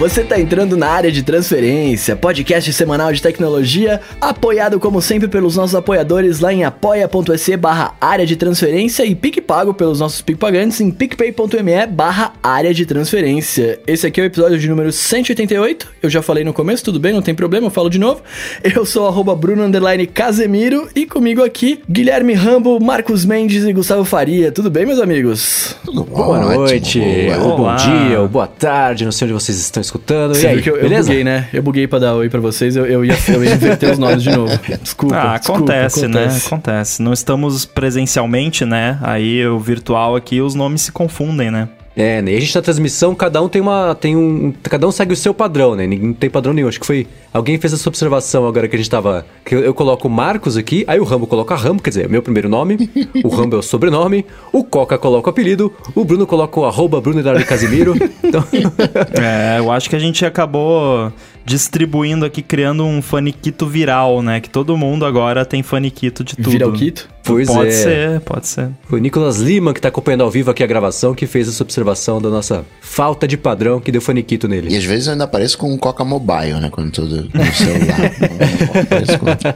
você tá entrando na área de transferência, podcast semanal de tecnologia, apoiado como sempre pelos nossos apoiadores lá em apoia.se barra área de transferência e PicPago pelos nossos PicPagantes em picpay.me barra área de transferência. Esse aqui é o episódio de número 188, eu já falei no começo, tudo bem, não tem problema, eu falo de novo. Eu sou arroba Bruno Underline Casemiro e comigo aqui Guilherme Rambo, Marcos Mendes e Gustavo Faria. Tudo bem, meus amigos? Tudo bom, boa noite, ou bom dia, ou boa tarde, não sei onde vocês estão escutando. Você e aí, que eu, eu beleza? buguei, né? Eu buguei pra dar oi pra vocês, eu, eu, ia, eu ia inverter os nomes de novo. Desculpa. Ah, acontece, desculpa, acontece, né? Acontece. Não estamos presencialmente, né? Aí o virtual aqui, os nomes se confundem, né? É, né? E a gente na transmissão, cada um tem uma. tem um. Cada um segue o seu padrão, né? Não tem padrão nenhum. Acho que foi. Alguém fez essa observação agora que a gente tava. Que eu, eu coloco o Marcos aqui, aí o Rambo coloca Rambo, quer dizer, é meu primeiro nome, o Rambo é o sobrenome, o Coca coloca o apelido, o Bruno coloca o arroba Bruno Eduardo Casimiro. então... é, eu acho que a gente acabou distribuindo aqui, criando um faniquito viral, né? Que todo mundo agora tem faniquito de tudo. Viralquito? Pois pode é. ser, pode ser. Foi o Nicolas Lima, que tá acompanhando ao vivo aqui a gravação, que fez essa observação da nossa falta de padrão que deu faniquito nele. E às vezes eu ainda apareço com um Coca Mobile, né? Quando tô no celular.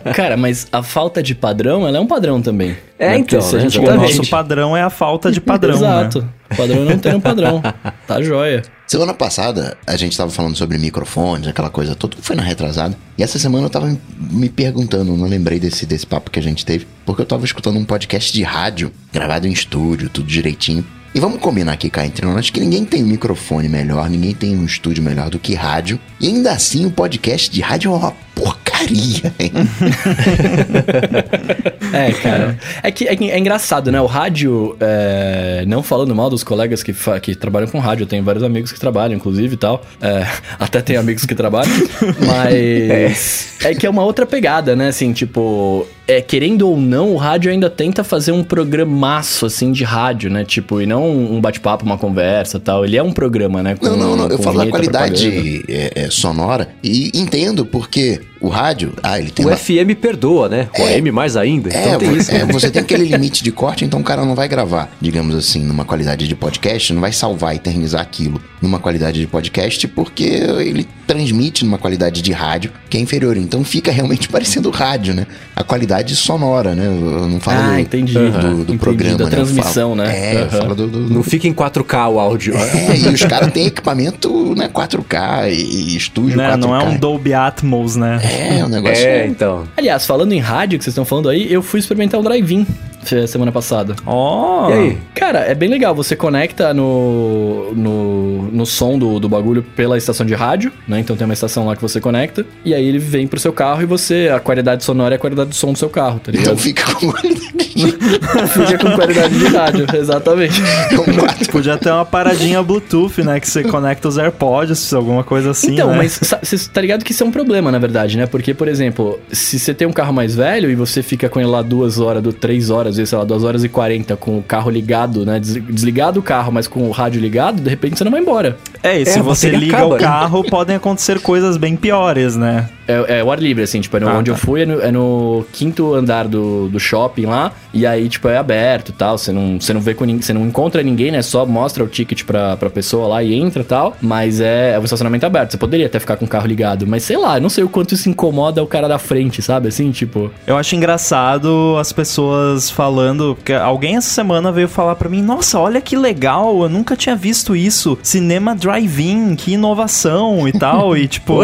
Cara, mas a falta de padrão, ela é um padrão também. É, né? então. Né? O nosso padrão é a falta de padrão. Né? Exato. Né? O padrão não tem um padrão. Tá joia. Semana passada, a gente tava falando sobre microfones, aquela coisa toda, foi na retrasada. E essa semana eu tava me perguntando, não lembrei desse, desse papo que a gente teve, porque eu tava escutando um podcast de rádio, gravado em estúdio, tudo direitinho. E vamos combinar aqui cá entre nós que ninguém tem um microfone melhor, ninguém tem um estúdio melhor do que rádio. E ainda assim o podcast de rádio é uma porcaria, hein? é, cara. É que, é é engraçado, né? O rádio, é, não falando mal dos colegas que, que trabalham com rádio, eu tenho vários amigos que trabalham, inclusive e tal. É, até tem amigos que trabalham. mas é. é que é uma outra pegada, né? Assim, tipo, é, querendo ou não, o rádio ainda tenta fazer um programaço, assim, de rádio, né? Tipo, e não um bate-papo, uma conversa tal. Ele é um programa, né? Com, não, não, não. Eu falo da qualidade é, é, sonora e entendo porque o rádio, ah, ele tem. O uma... FM perdoa, né? O é, AM mais ainda. É, então tem isso. É, você tem aquele limite de corte, então o cara não vai gravar, digamos assim, numa qualidade de podcast, não vai salvar, eternizar aquilo numa qualidade de podcast, porque ele transmite numa qualidade de rádio que é inferior. Então fica realmente parecendo rádio, né? A qualidade sonora, né? Eu não falo ah, do, entendi. do, do entendi, programa, da né? transmissão, falo, né? É, uhum. fala do, do, Não fica em 4K o áudio. É, e os caras têm equipamento, né? 4K e, e estúdio não, 4K. Não é um Dolby Atmos, né? É, o negócio é, então. Aliás, falando em rádio que vocês estão falando aí, eu fui experimentar o drive-in semana passada. Ó! Oh. E aí? Cara, é bem legal. Você conecta no, no, no som do, do bagulho pela estação de rádio, né? Então tem uma estação lá que você conecta. E aí ele vem pro seu carro e você. A qualidade sonora é a qualidade do som do seu carro, tá ligado? Então fica com Fica com qualidade de rádio, exatamente. Podia ter uma paradinha Bluetooth, né? Que você conecta os AirPods, alguma coisa assim. Então, né? mas você tá ligado que isso é um problema, na verdade, né? Porque, por exemplo, se você tem um carro mais velho e você fica com ele lá duas horas, do três horas, vezes, sei lá, duas horas e quarenta com o carro ligado, né? Desligado o carro, mas com o rádio ligado, de repente você não vai embora. É, e se é, você liga acaba, o carro, podem acontecer coisas bem piores, né? É, é o ar livre, assim, tipo, é no, ah, onde tá. eu fui é no, é no, quinto andar do, do shopping lá, e aí, tipo, é aberto e tal, você não, você não vê com ninguém, você não encontra ninguém, né, só mostra o ticket pra, pra pessoa lá e entra e tal, mas é, é um estacionamento aberto, você poderia até ficar com o carro ligado, mas sei lá, eu não sei o quanto isso incomoda o cara da frente, sabe, assim, tipo... Eu acho engraçado as pessoas falando, porque alguém essa semana veio falar pra mim, nossa, olha que legal, eu nunca tinha visto isso, cinema drive-in, que inovação e tal, e tipo,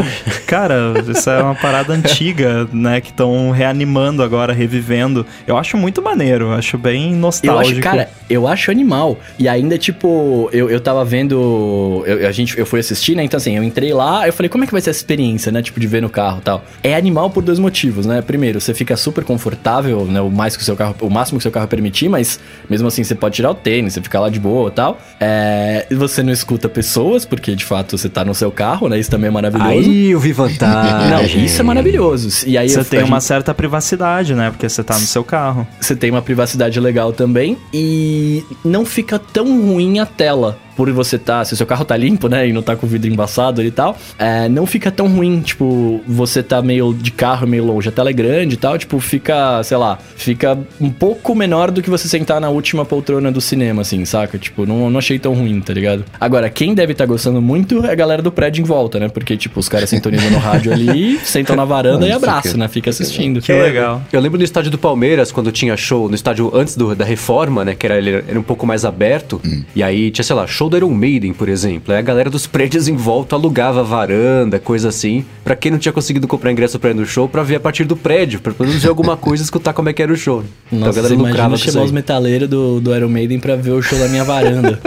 cara, isso é uma parada antiga, né? Que estão reanimando agora, revivendo. Eu acho muito maneiro, acho bem nostálgico. Eu acho, cara, eu acho animal. E ainda, tipo, eu, eu tava vendo. Eu, a gente, eu fui assistir, né? Então, assim, eu entrei lá, eu falei, como é que vai ser essa experiência, né? Tipo, de ver no carro e tal. É animal por dois motivos, né? Primeiro, você fica super confortável, né? O mais que o seu carro, o máximo que o seu carro permitir, mas mesmo assim você pode tirar o tênis, você fica lá de boa e tal. É, você não escuta pessoas, porque de fato você tá no seu carro, né? Isso também é maravilhoso. Aí eu vi vantagem. Não, isso é maravilhoso. E aí você tem uma gente... certa privacidade, né? Porque você tá no seu carro. Você tem uma privacidade legal também e não fica tão ruim a tela por você tá, se o seu carro tá limpo, né, e não tá com o vidro embaçado e tal, é, não fica tão ruim, tipo, você tá meio de carro, meio longe, a tela é grande e tal, tipo, fica, sei lá, fica um pouco menor do que você sentar na última poltrona do cinema, assim, saca? Tipo, não, não achei tão ruim, tá ligado? Agora, quem deve estar tá gostando muito é a galera do prédio em volta, né? Porque, tipo, os caras sintonizam no rádio ali, sentam na varanda e abraçam, né? Fica assistindo. Que legal. Eu lembro no estádio do Palmeiras, quando tinha show, no estádio antes do, da reforma, né? Que era, ele era um pouco mais aberto. E aí tinha, sei lá, show do Iron Maiden, por exemplo. Aí a galera dos prédios em volta alugava varanda, coisa assim. Pra quem não tinha conseguido comprar ingresso pra ir no show, pra ver a partir do prédio. Pra pelo menos ver alguma coisa e escutar como é que era o show. Nossa, então a galera lucrava com chamar os metaleiros do, do Iron Maiden pra ver o show da minha varanda.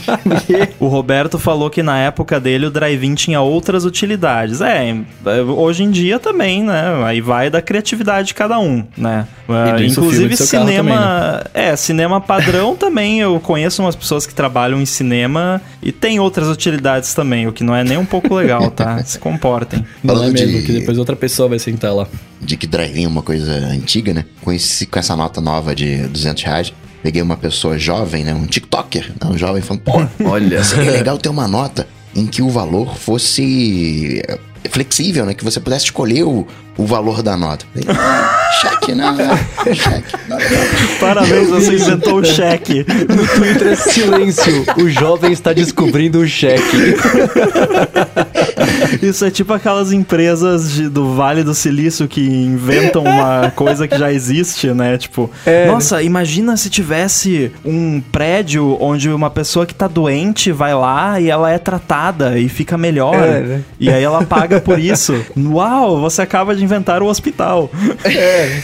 o Roberto falou que na época dele o drive-in tinha outras utilidades. É, hoje em dia também, né? Aí vai da criatividade de cada um, né? Uh, inclusive cinema, também, né? é, cinema padrão também. Eu conheço umas pessoas que trabalham em cinema e tem outras utilidades também, o que não é nem um pouco legal, tá? Se comportem. Não é mesmo, de... que depois outra pessoa vai sentar lá. De que drive-in é uma coisa antiga, né? Com, esse, com essa nota nova de 200 reais, peguei uma pessoa jovem, né? Um TikToker, né? um jovem falando, pô, olha, seria legal ter uma nota em que o valor fosse flexível, né? Que você pudesse escolher o, o valor da nota. cheque, não, cheque. Parabéns, você inventou o cheque. No Twitter é silêncio. O jovem está descobrindo o cheque. Isso é tipo aquelas empresas de, do Vale do Silício que inventam uma coisa que já existe, né? Tipo, é, nossa, né? imagina se tivesse um prédio onde uma pessoa que tá doente vai lá e ela é tratada e fica melhor. É, né? E aí ela paga por isso. Uau, você acaba de inventar o hospital. É.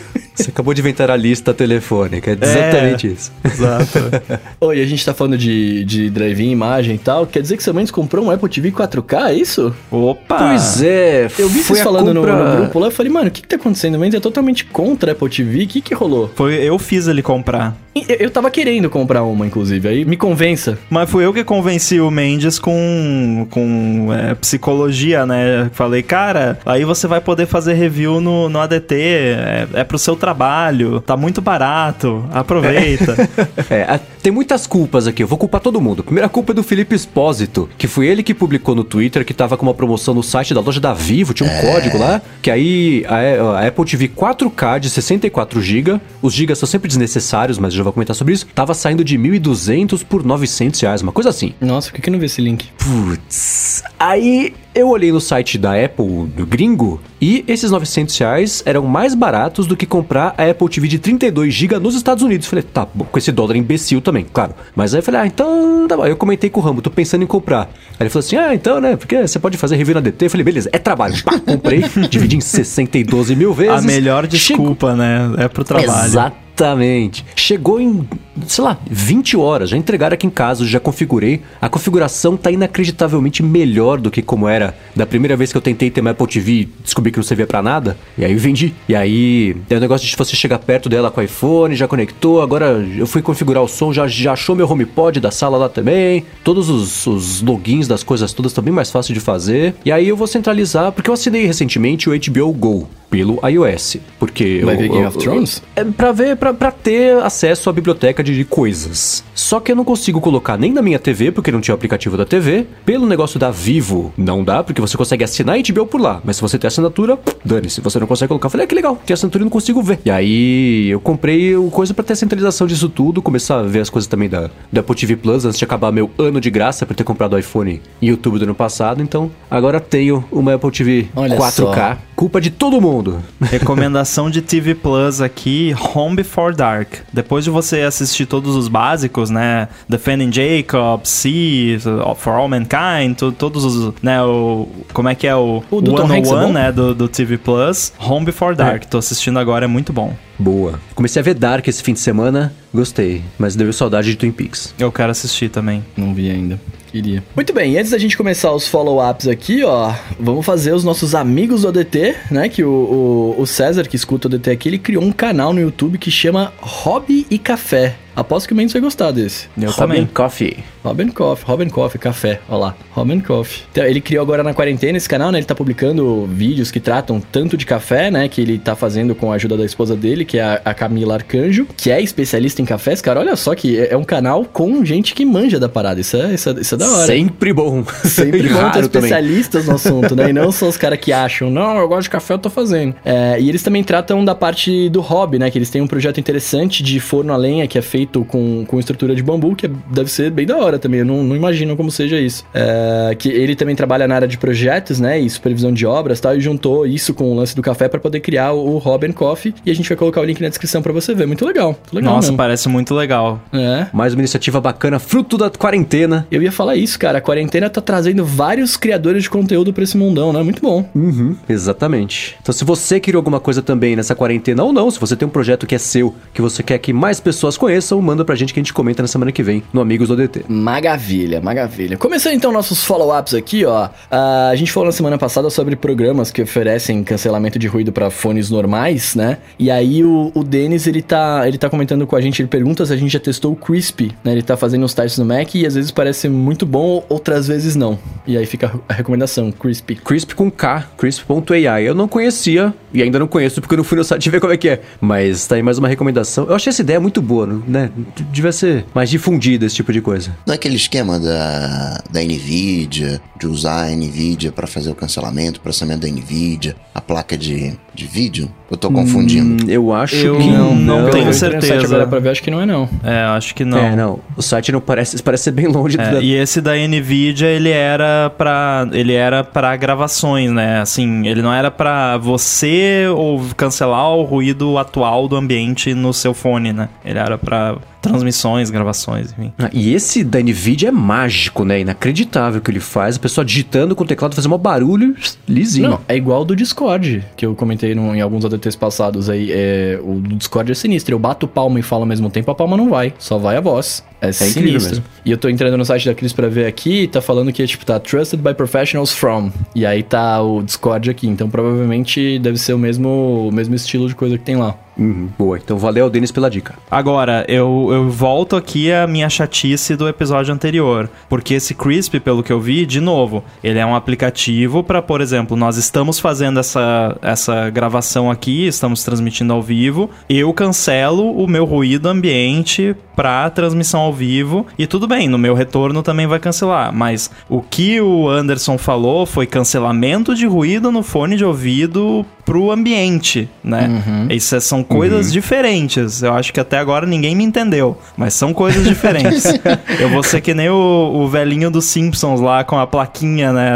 Você acabou de inventar a lista telefônica, é exatamente é, isso. Exato. Oi, a gente tá falando de, de drive-in, imagem e tal. Quer dizer que seu mãe comprou um Apple TV 4K, é isso? Opa! Pois é. Eu vi vocês falando compra... no, no, grupo lá, eu falei, mano, o que que tá acontecendo? Mas é totalmente contra a Apple TV, o que que rolou? Foi, eu fiz ele comprar. Eu, eu tava querendo comprar uma, inclusive, aí me convença. Mas fui eu que convenci o Mendes com, com é, psicologia, né? Falei, cara, aí você vai poder fazer review no, no ADT, é, é pro seu trabalho trabalho, tá muito barato, aproveita. é, tem muitas culpas aqui, eu vou culpar todo mundo. primeira culpa é do Felipe Espósito, que foi ele que publicou no Twitter que tava com uma promoção no site da loja da Vivo, tinha um é. código lá, que aí a, a Apple TV 4K de 64 GB, os gigas são sempre desnecessários, mas já vou comentar sobre isso, tava saindo de 1.200 por 900 reais, uma coisa assim. Nossa, por que, que não vi esse link? Putz, aí eu olhei no site da Apple do gringo e esses 900 reais eram mais baratos do que comprar a Apple TV de 32 GB nos Estados Unidos. Falei, tá, com esse dólar imbecil também, claro. Mas aí eu falei, ah, então tá bom. Aí eu comentei com o Rambo, tô pensando em comprar. Aí ele falou assim, ah, então, né, porque você pode fazer review na DT. Eu falei, beleza, é trabalho. Pá, comprei, dividi em 62 mil vezes. A melhor desculpa, Chego... né, é pro trabalho. Exato. Exatamente. Chegou em, sei lá, 20 horas. Já entregaram aqui em casa, já configurei. A configuração tá inacreditavelmente melhor do que como era da primeira vez que eu tentei ter uma Apple TV descobri que não servia para nada. E aí vendi. E aí tem o um negócio de você chegar perto dela com o iPhone, já conectou. Agora eu fui configurar o som, já, já achou meu HomePod da sala lá também. Todos os, os logins das coisas todas bem mais fácil de fazer. E aí eu vou centralizar, porque eu assinei recentemente o HBO Go pelo iOS. Porque Vai eu, ver Game eu, of Thrones? É pra ver, pra, pra ter acesso à biblioteca de, de coisas. Só que eu não consigo colocar nem na minha TV, porque não tinha o aplicativo da TV. Pelo negócio da Vivo, não dá, porque você consegue assinar HBO por lá. Mas se você tem assinatura, dane-se. Você não consegue colocar. Eu falei, ah, que legal, tem assinatura e não consigo ver. E aí eu comprei coisa para ter centralização disso tudo, começar a ver as coisas também da, da Apple TV Plus antes de acabar meu ano de graça por ter comprado o iPhone e YouTube do ano passado. Então agora tenho uma Apple TV Olha 4K. Só. Culpa de todo mundo. Recomendação de TV Plus aqui: Home Before Dark. Depois de você assistir todos os básicos, né? Defending Jacob, See, For All Mankind, todos os. né? O, como é que é o. O do One One, é né? Do, do TV Plus. Home Before Dark. É. Tô assistindo agora, é muito bom. Boa. Comecei a ver Dark esse fim de semana, gostei, mas deu saudade de Twin Peaks. Eu quero assistir também. Não vi ainda. Queria. Muito bem, antes da gente começar os follow-ups aqui, ó, vamos fazer os nossos amigos do ODT, né? Que o, o, o César, que escuta o ODT aqui, ele criou um canal no YouTube que chama Hobby e Café. Aposto que o Mendes vai gostar desse. Eu Robin também. Coffee. Robin Coffee, Robin Coffee, café, ó lá, Robin Coffee. Então, ele criou agora na quarentena esse canal, né? Ele tá publicando vídeos que tratam tanto de café, né? Que ele tá fazendo com a ajuda da esposa dele, que é a, a Camila Arcanjo, que é especialista em cafés. Cara, olha só que é, é um canal com gente que manja da parada. Isso é, isso é, isso é da hora. Sempre bom. Sempre E vão ter raro também. especialistas no assunto, né? E não só os caras que acham, não, eu gosto de café, eu tô fazendo. É, e eles também tratam da parte do hobby, né? Que eles têm um projeto interessante de forno a lenha que é feito com, com estrutura de bambu, que é- deve ser bem da hora também. Eu não, não imagino como seja isso. É, que ele também trabalha na área de projetos, né? E supervisão de obras e tal, e juntou isso com o lance do café pra poder criar o, Robin Coffee. E a gente vai colocar o link na descrição pra você ver. Muito legal. Muito legal Nossa, mesmo. parece muito legal. É. Mais uma iniciativa bacana, fruto da quarentena. Eu ia falar isso, cara. A quarentena tá trazendo vários criadores de conteúdo pra esse mundão, né? Muito bom. Uhum, exatamente. Então, se você queria alguma coisa também nessa quarentena ou não, se você tem um projeto que é seu, que você quer que mais pessoas conheçam, manda pra gente que a gente comenta na semana que vem no Amigos do DT. Maravilha, maravilha. Começando então nossos follow-ups aqui, ó. Ah, a gente falou na semana passada sobre programas que oferecem cancelamento de ruído pra fones normais, né? E aí o, o Denis, ele tá, ele tá comentando com a gente, ele pergunta se a gente já testou o Crispy, né? Ele tá fazendo uns testes no Mac e às vezes parece muito bom, outras vezes não. E aí fica a recomendação, Crispy. Crisp com K, crisp.ai. Eu não conhecia e ainda não conheço porque eu não fui no site ver como é que é. Mas tá aí mais uma recomendação. Eu achei essa ideia muito boa, né? Devia ser mais difundida esse tipo de coisa. Não é aquele esquema da, da NVIDIA, de usar a NVIDIA para fazer o cancelamento, processamento da NVIDIA, a placa de, de vídeo? Eu tô confundindo. Hum, eu acho Eu que não- não Eu tenho certeza. agora pra ver, acho que não é não. É, acho que não. É, não. O site não parece, parece ser bem longe É, da... e esse da Nvidia, ele era para ele era para gravações, né? Assim, ele não era pra você ou cancelar o ruído atual do ambiente no seu fone, né? Ele era pra transmissões, gravações, enfim. Ah, E esse da NVIDIA é mágico, né? Inacreditável o que ele faz. A pessoa digitando com o teclado fazendo um barulho lisinho. Não, é igual do Discord, que eu comentei no- em alguns ADTs passados aí. É, o Discord é sinistro. Eu bato palma e falo ao mesmo tempo, a palma não vai. Só vai a voz. É, incrível sinistro. mesmo. E eu tô entrando no site da Cris pra ver aqui, tá falando que, tipo, tá Trusted by Professionals from. E aí tá o Discord aqui. Então provavelmente deve ser o mesmo, o mesmo estilo de coisa que tem lá. Uhum, boa. Então valeu, Denis, pela dica. Agora, eu, eu volto aqui à minha chatice do episódio anterior. Porque esse Crisp, pelo que eu vi, de novo, ele é um aplicativo para, por exemplo, nós estamos fazendo essa, essa gravação aqui, estamos transmitindo ao vivo. Eu cancelo o meu ruído ambiente para transmissão ao vivo. E tudo bem, no meu retorno também vai cancelar. Mas o que o Anderson falou foi cancelamento de ruído no fone de ouvido pro ambiente, né? Isso é- são coisas diferentes. Eu acho que até agora ninguém me entendeu, mas são coisas diferentes. Eu vou ser que nem o, o velhinho dos Simpsons lá com a plaquinha, né?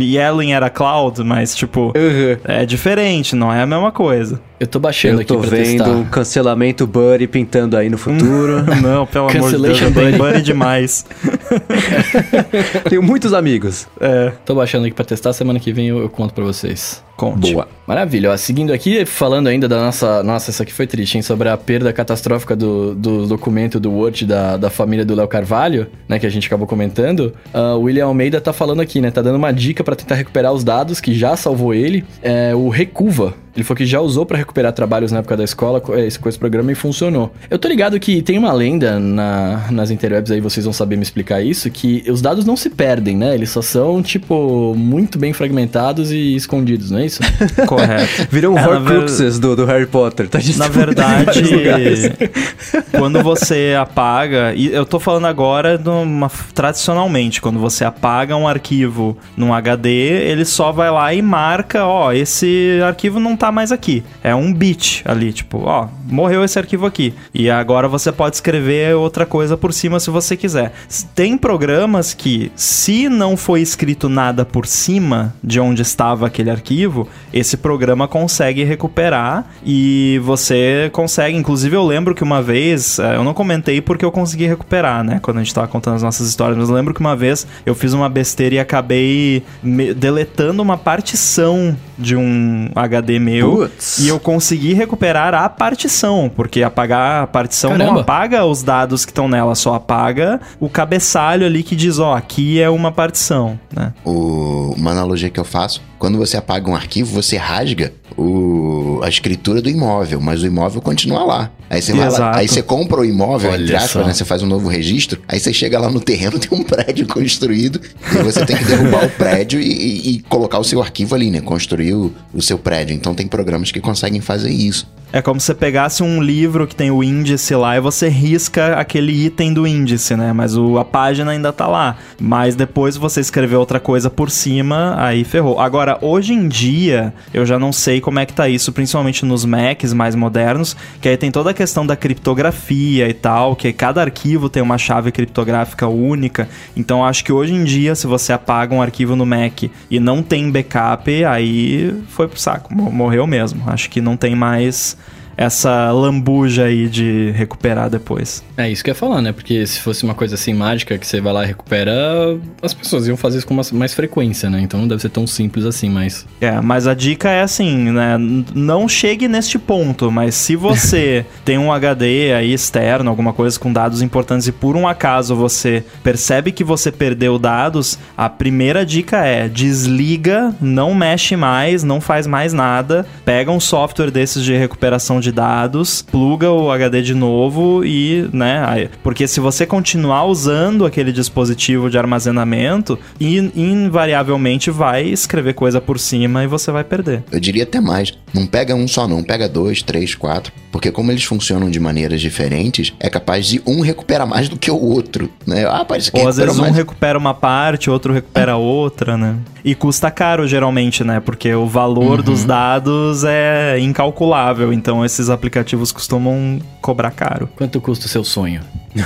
Yelling era cloud, mas tipo, é diferente, não é a mesma coisa. Eu tô baixando Eu aqui tô pra vendo testar. um cancelamento Buddy pintando aí no futuro. Não, pelo amor de Deus, buddy. buddy demais. Tenho muitos amigos. É, Tô baixando aqui pra testar, semana que vem eu, eu conto pra vocês. conte. Boa. Maravilha, ó, seguindo aqui, falando ainda da nossa. Nossa, essa aqui foi triste, hein? Sobre a perda catastrófica do, do documento do Word da, da família do Léo Carvalho, né? Que a gente acabou comentando. Ah, o William Almeida tá falando aqui, né? Tá dando uma dica pra tentar recuperar os dados que já salvou ele. É o Recuva. Ele falou que já usou pra recuperar trabalhos na época da escola com esse, com esse programa e funcionou. Eu tô ligado que tem uma lenda na, nas interwebs aí, vocês vão saber me explicar isso, que os dados não se perdem, né? Eles só são, tipo, muito bem fragmentados e escondidos, não é isso? Correto. Viram um É, na ver- Horcruxes do, do Harry Potter. Tá Na verdade, lugares. quando você apaga, e eu tô falando agora de uma- tradicionalmente, quando você apaga um arquivo num HD, ele só vai lá e marca, ó, esse arquivo não tá mais aqui. É um bit ali, tipo, ó, morreu esse arquivo aqui. E agora você pode escrever outra coisa por cima se você quiser. Tem programas que, se não foi escrito nada por cima de onde estava aquele arquivo, arquivo, esse programa consegue recuperar e você consegue. Inclusive, eu lembro que uma vez, eh, eu não comentei porque eu consegui recuperar, né? Quando a gente tava contando as nossas histórias, mas eu lembro que uma vez eu fiz uma besteira e acabei me- deletando uma partição de um HD meu Putz. e eu consegui recuperar a partição, porque apagar a partição não Caramba. apaga os dados que estão nela, só apaga o cabeçalho ali que diz, ó, aqui é uma partição, né? O- uma analogia que eu faço, quando você apaga um arquivo, você rasga o- a escritura do imóvel, mas o imóvel continua lá. Aí você, vai lá, aí você compra o imóvel, Olha entre aspas, né? Você faz um novo registro, aí você chega lá no terreno, tem um prédio construído, e você tem que derrubar o prédio e, e- colocar o seu arquivo ali, né? Construir o, o seu prédio. Então tem programas que conseguem fazer isso. É como se você pegasse um livro que tem o índice lá e você risca aquele item do índice, né? Mas o, a página ainda tá lá. Mas depois você escrever outra coisa por cima, aí ferrou. Agora, hoje em dia, eu já não sei como é que tá isso, principalmente nos Macs mais modernos, que aí tem toda a questão da criptografia e tal, que cada arquivo tem uma chave criptográfica única. Então, acho que hoje em dia, se você apaga um arquivo no Mac e não tem backup, aí foi pro saco, mo- morreu mesmo. Acho que não tem mais essa lambuja aí de recuperar depois. É isso que eu ia falar, né? Porque se fosse uma coisa assim mágica que você vai lá e recupera, as pessoas iam fazer isso com mais, frequência, né? Então não deve ser tão simples assim, mas. É, mas a dica é assim, né? Não chegue neste ponto, mas se você tem um HD aí externo, alguma coisa com dados importantes e por um acaso você percebe que você perdeu dados, a primeira dica é desliga, não mexe mais, não faz mais nada, pega um software desses de recuperação de dados, pluga o HD de novo e, né, porque se você continuar usando aquele dispositivo de armazenamento, in- invariavelmente vai escrever coisa por cima e você vai perder. Eu diria até mais. Não pega um só, não. Pega dois, três, quatro. Porque como eles funcionam de maneiras diferentes, é capaz de um recuperar mais do que o outro. Né? Ah, parece que Ou às recuperou vezes um mais. recupera uma parte, outro recupera outra, né? E custa caro geralmente, né? Porque o valor dos dados é incalculável, então esses aplicativos costumam cobrar caro. Quanto custa o seu sonho?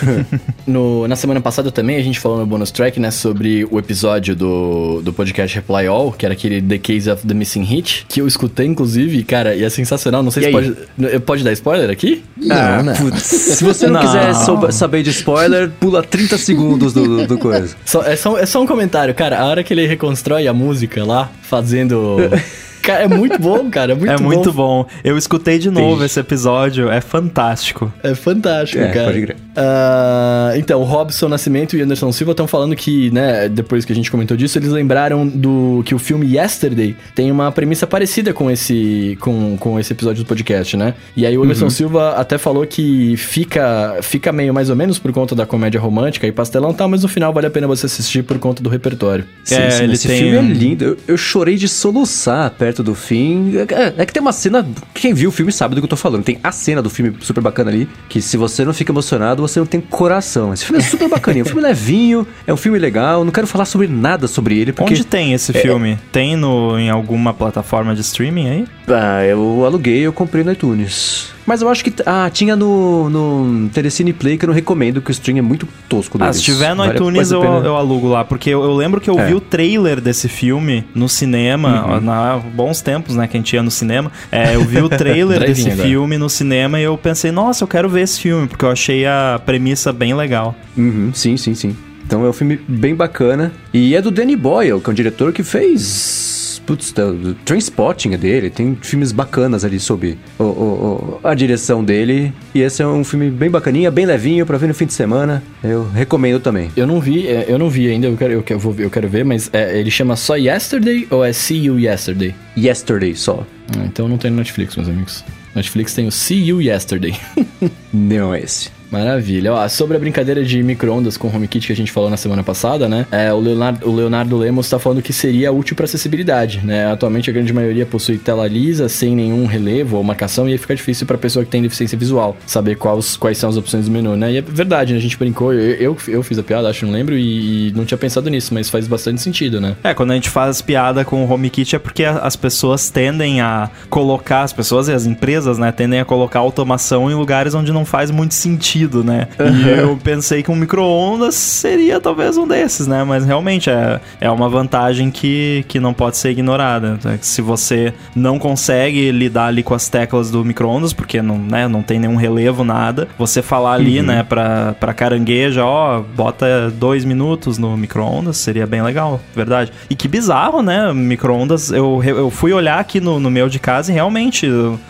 no, na semana passada também a gente falou no bonus track, né, sobre o episódio do, do podcast Reply All, que era aquele The Case of the Missing Hit, que eu escutei, inclusive, cara, e é sensacional. Não sei E se aí? pode. Eu- Pode dar spoiler aqui? Não, né? putz. Se você não, Não. quiser souba- saber de spoiler, pula 30 segundos do, do, do coisa. Só, é, só, é só um comentário, cara. A hora que ele reconstrói a música lá, fazendo. cara, é muito bom, cara. É muito é bom. muito bom. Eu escutei de novo Entendi. esse episódio, é fantástico. É fantástico, É, cara. pode crer. Ah, então, o Robson Nascimento e Anderson Silva estão falando que, né, depois que a gente comentou disso, eles lembraram do que o filme Yesterday tem uma premissa parecida com esse com, com esse episódio do podcast, né? E aí o Anderson Silva até falou que fica fica meio mais ou menos por conta da comédia romântica e pastelão e tal, mas no final vale a pena você assistir por conta do repertório. É, sim, ele esse tem filme é lindo. Eu, eu chorei de soluçar perto do fim. É, é que tem uma cena. Quem viu o filme sabe do que eu tô falando. Tem a cena do filme super bacana ali. Que se você não fica emocionado, você não tem coração. Esse filme é super bacaninho. É um filme levinho, é um filme legal. Não quero falar sobre nada sobre ele, porque. Onde tem esse filme? Tem no, em alguma plataforma de streaming aí? Ah, eu aluguei, eu comprei no iTunes. Mas eu acho que. Ah, tinha no, no Telecine Play que eu não recomendo, que o stream é muito tosco Ah, deles. se tiver no Vale iTunes eu, eu alugo lá, porque eu, eu lembro que eu É. vi o trailer desse filme no cinema, ó, na bons tempos, né, que a gente ia no cinema. É, eu vi o trailer desse agora. filme no cinema e eu pensei, nossa, eu quero ver esse filme, porque eu achei a premissa bem legal. Uhum, sim, sim, sim. Então é um filme bem bacana. E é do Danny Boyle, que é um diretor que fez. Putz, tá, o Trainspotting é dele. Tem filmes bacanas ali sobre o- o- o- a direção dele. E esse é um filme bem bacaninha, bem levinho pra ver no fim de semana. Eu recomendo também. Eu não vi, é, eu não vi ainda, eu quero, eu quero, vou ver- eu quero ver, mas é, ele chama só Yesterday ou é See You Yesterday? Yesterday só. Ah, então não tem no Netflix, meus amigos. Netflix tem o See You Yesterday. Não é esse. Maravilha. Ó, sobre a brincadeira de micro-ondas com HomeKit que a gente falou na semana passada, né? É, o, Leonardo, o Leonardo Lemos tá falando que seria útil para acessibilidade, né? Atualmente a grande maioria possui tela lisa, sem nenhum relevo ou marcação, e aí fica difícil pra pessoa que tem deficiência visual saber quais, quais são as opções do menu, né? E é verdade, né? A gente brincou, eu, eu, eu fiz a piada, acho, não lembro, e, e não tinha pensado nisso, mas faz bastante sentido, né? É, quando a gente faz piada com o HomeKit é porque as pessoas tendem a colocar, as pessoas e as empresas, né, tendem a colocar automação em lugares onde não faz muito sentido sentido, né? E eu pensei que um micro-ondas seria talvez um desses, né? Mas realmente é, é uma vantagem que, que não pode ser ignorada. É Se você não consegue lidar ali com as teclas do micro-ondas, porque não, né, não tem nenhum relevo, nada, você falar ali, né, pra, pra carangueja, ó, bota dois minutos no micro-ondas, seria bem legal, verdade. E que bizarro, né? Micro-ondas, eu, eu fui olhar aqui no, no meu de casa e realmente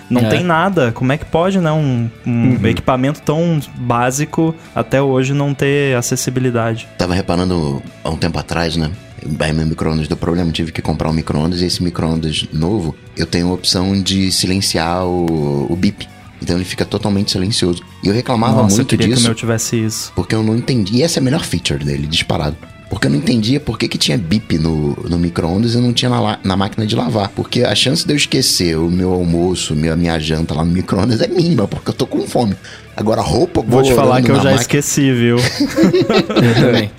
não É. tem nada. Como é que pode, né? Um, um equipamento tão básico até hoje não ter acessibilidade. Tava reparando há um tempo atrás, né? Aí meu micro-ondas deu problema, tive que comprar um micro-ondas e esse micro-ondas novo, eu tenho a opção de silenciar o, o bip. Então ele fica totalmente silencioso. E eu reclamava Nossa, eu muito queria que o disso meu tivesse isso. porque eu não entendi. E essa é a melhor feature dele, disparado. Porque eu não entendia por que, que tinha bip no, no micro-ondas e não tinha na, na máquina de lavar. Porque a chance de eu esquecer o meu almoço, minha, minha janta lá no micro-ondas é mínima, porque eu tô com fome. Agora, roupa, Vou te falar que eu já máquina. esqueci, viu? Eu também.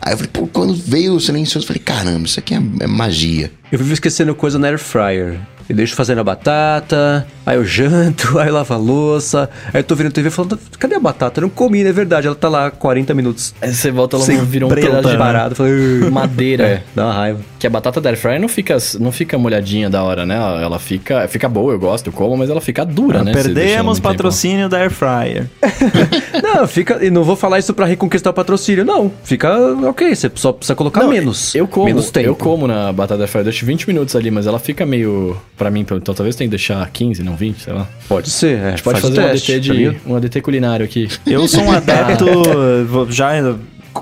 Aí eu falei, pô, quando veio o silencioso, eu falei, caramba, isso aqui é, é magia. Eu vivo esquecendo coisa na air fryer. Eu deixo fazendo a batata, aí eu janto, aí eu lavo a louça, aí eu tô vendo TV falando, cadê a batata? Eu não comi, não é verdade, ela tá lá 40 minutos Aí você volta lá, sem virou um pedaço de parado. Eu falei, "Ugh." madeira. É, dá uma raiva. Que a batata da air fryer não fica, não fica molhadinha da hora, né? Ela fica, fica boa, eu gosto, eu como, mas ela fica dura, né? deixar ela Perdemos muito tempo. patrocínio da Air Fryer. Não, fica. E não vou falar isso pra reconquistar o patrocínio, não. Fica ok, você só precisa colocar Não, menos. Eu como, Menos tempo. eu como na batata air fryer, eu deixo 20 minutos ali, mas ela fica meio, pra mim, então talvez tenha que deixar 15, não 20, sei lá. Pode ser, é. A gente pode faz fazer o um ADT tá de ligado? um ADT culinário aqui. Eu sou um adepto. já.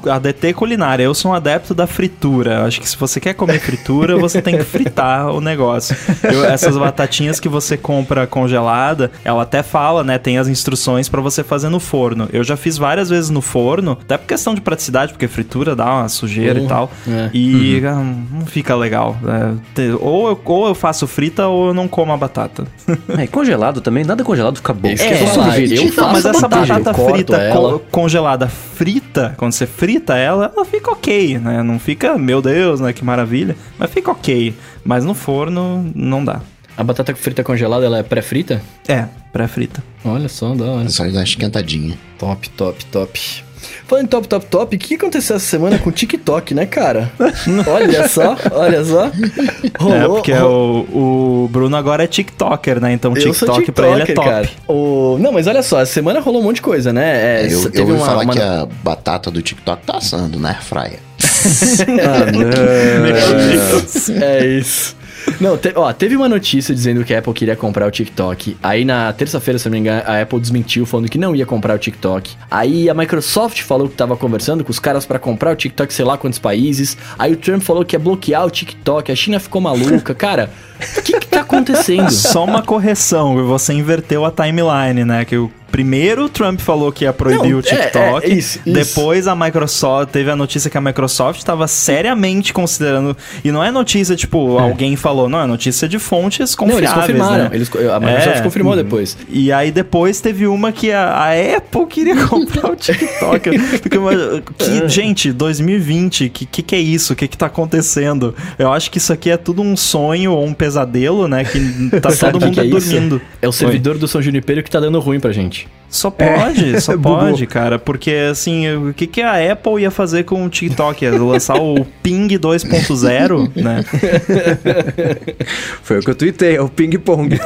ADT culinária, eu sou um adepto da fritura. Acho que se você quer comer fritura, você tem que fritar o negócio. Eu- essas batatinhas que você compra congelada, ela até fala, né? Tem as instruções pra você fazer no forno. Eu já fiz várias vezes no forno, até por questão de praticidade, porque fritura dá uma sujeira Uhum, e tal. é. E ah, não fica legal. É, te- ou, eu, ou eu faço frita ou eu não como a batata. É, e congelado também, nada congelado fica bom. Isso que eu faço mas essa batata, frita ela. co- congelada frita, quando você frita ela, ela fica ok, né? Não fica, meu Deus, né? Que maravilha. Mas fica ok. Mas no forno não dá. A batata frita congelada, ela é pré-frita? É, pré-frita. Olha só, da hora. É só dar uma esquentadinha. Top, top, top. Falando em top, top, top, o que aconteceu essa semana com o TikTok, né, cara? olha só, olha só. Rolou, é, porque ro- o, o Bruno agora é TikToker, né? Então Eu TikTok pra ele é TikToker, top. cara. O... Não, mas olha só, essa semana rolou um monte de coisa, né? É, eu, eu teve ouvi uma, falar uma- que a batata do TikTok tá assando air fryer. Ah, não. É isso. Não, te- ó, teve uma notícia dizendo que a Apple queria comprar o TikTok. Aí na terça-feira, se não me engano, a Apple desmentiu falando que não ia comprar o TikTok. Aí a Microsoft falou que tava conversando com os caras pra comprar o TikTok, sei lá quantos países. Aí o Trump falou que ia bloquear o TikTok. A China ficou maluca. Cara, o que que tá acontecendo? Só uma correção, você inverteu a timeline, né? Que o primeiro o Trump falou que ia proibir Não, o TikTok. é, é, isso, isso. Depois a Microsoft teve a notícia que a Microsoft estava seriamente considerando. E não é notícia, tipo, alguém falou, não, é notícia de fontes Não, eles confiáveis. confirmaram. né? Eles, a Microsoft É. confirmou depois. E aí depois teve uma que a, a Apple queria comprar o TikTok. Mas, que, gente, 2020, que, que que é isso? O que que tá acontecendo? Eu acho que isso aqui é tudo um sonho ou um pesadelo, né? Que tá todo mundo é isso? dormindo. É o servidor do São Junipero que tá dando ruim pra gente. Só pode, só bugou. pode, cara. Porque, assim, o que, que a Apple ia fazer com o TikTok? Ia lançar o Ping 2.0, né? Foi o que eu tuitei, é o ping-pong.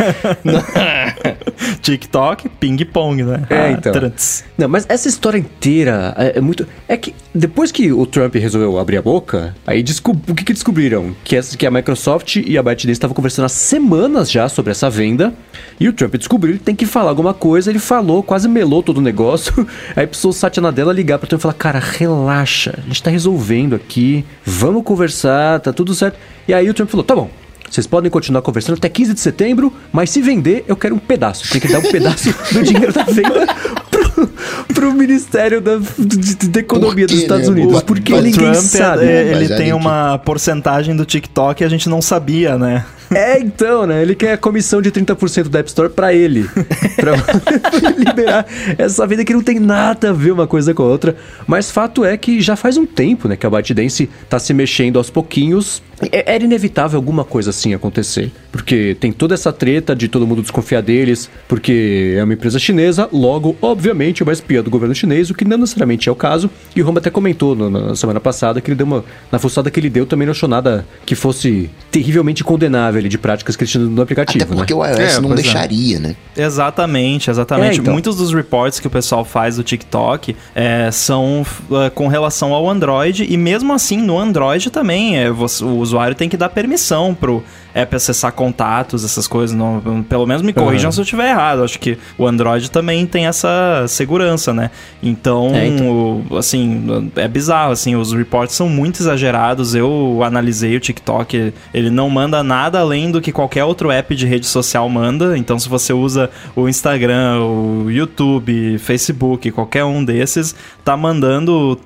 TikTok, ping-pong, né? É, então. trantz. Não, mas essa história inteira é, é muito. É que depois que o Trump resolveu abrir a boca, aí descob... o que, que descobriram? Que, essa, que a Microsoft e a ByteDance estavam conversando há semanas já sobre essa venda. E o Trump descobriu que tem que falar alguma coisa. Ele falou, quase melou todo o negócio. Aí precisou o Satya Nadella ligar pro Trump e falar: Cara, relaxa, a gente tá resolvendo aqui, vamos conversar, tá tudo certo. E aí o Trump falou: Tá bom. Vocês podem continuar conversando até 15 de setembro, mas se vender, eu quero um pedaço. Tem que dar um pedaço do dinheiro da venda pro, pro Ministério da, de- da Economia quê, dos Estados né? Unidos. O- Porque o ninguém Trump, sabe. é, ele Baseado tem em uma porcentagem do TikTok e a gente não sabia, né? É, então, né? Ele quer a comissão de 30% da App Store pra ele. pra liberar essa venda que não tem nada a ver uma coisa com a outra. Mas fato é que já faz um tempo, né, que a ByteDance tá se mexendo aos pouquinhos. É- Era inevitável alguma coisa assim acontecer. Porque tem toda essa treta de todo mundo desconfiar deles, porque é uma empresa chinesa, logo, obviamente, é mais espia do governo chinês, o que não necessariamente é o caso. E o Roma até comentou no, na semana passada que ele deu uma. Na fuçada que ele deu, também não achou nada que fosse terrivelmente condenável ali, de práticas tinha no aplicativo. Até porque né? o iOS É, não é. deixaria, né? Exatamente, exatamente. É, então. Muitos dos reports que o pessoal faz do TikTok é, são é, com relação ao Android e mesmo assim no Android também é, você- o usuário tem que dar permissão pro app acessar contatos, essas coisas. Não, pelo menos me corrijam Aham. se eu estiver errado. Acho que o Android também tem essa segurança, né? Então, É, então. o- assim, é bizarro, assim, os reports são muito exagerados. Eu analisei o TikTok, ele não manda nada além do que qualquer outro app de rede social manda. Então, se você usa o Instagram, o YouTube, Facebook, qualquer um desses, tá mandando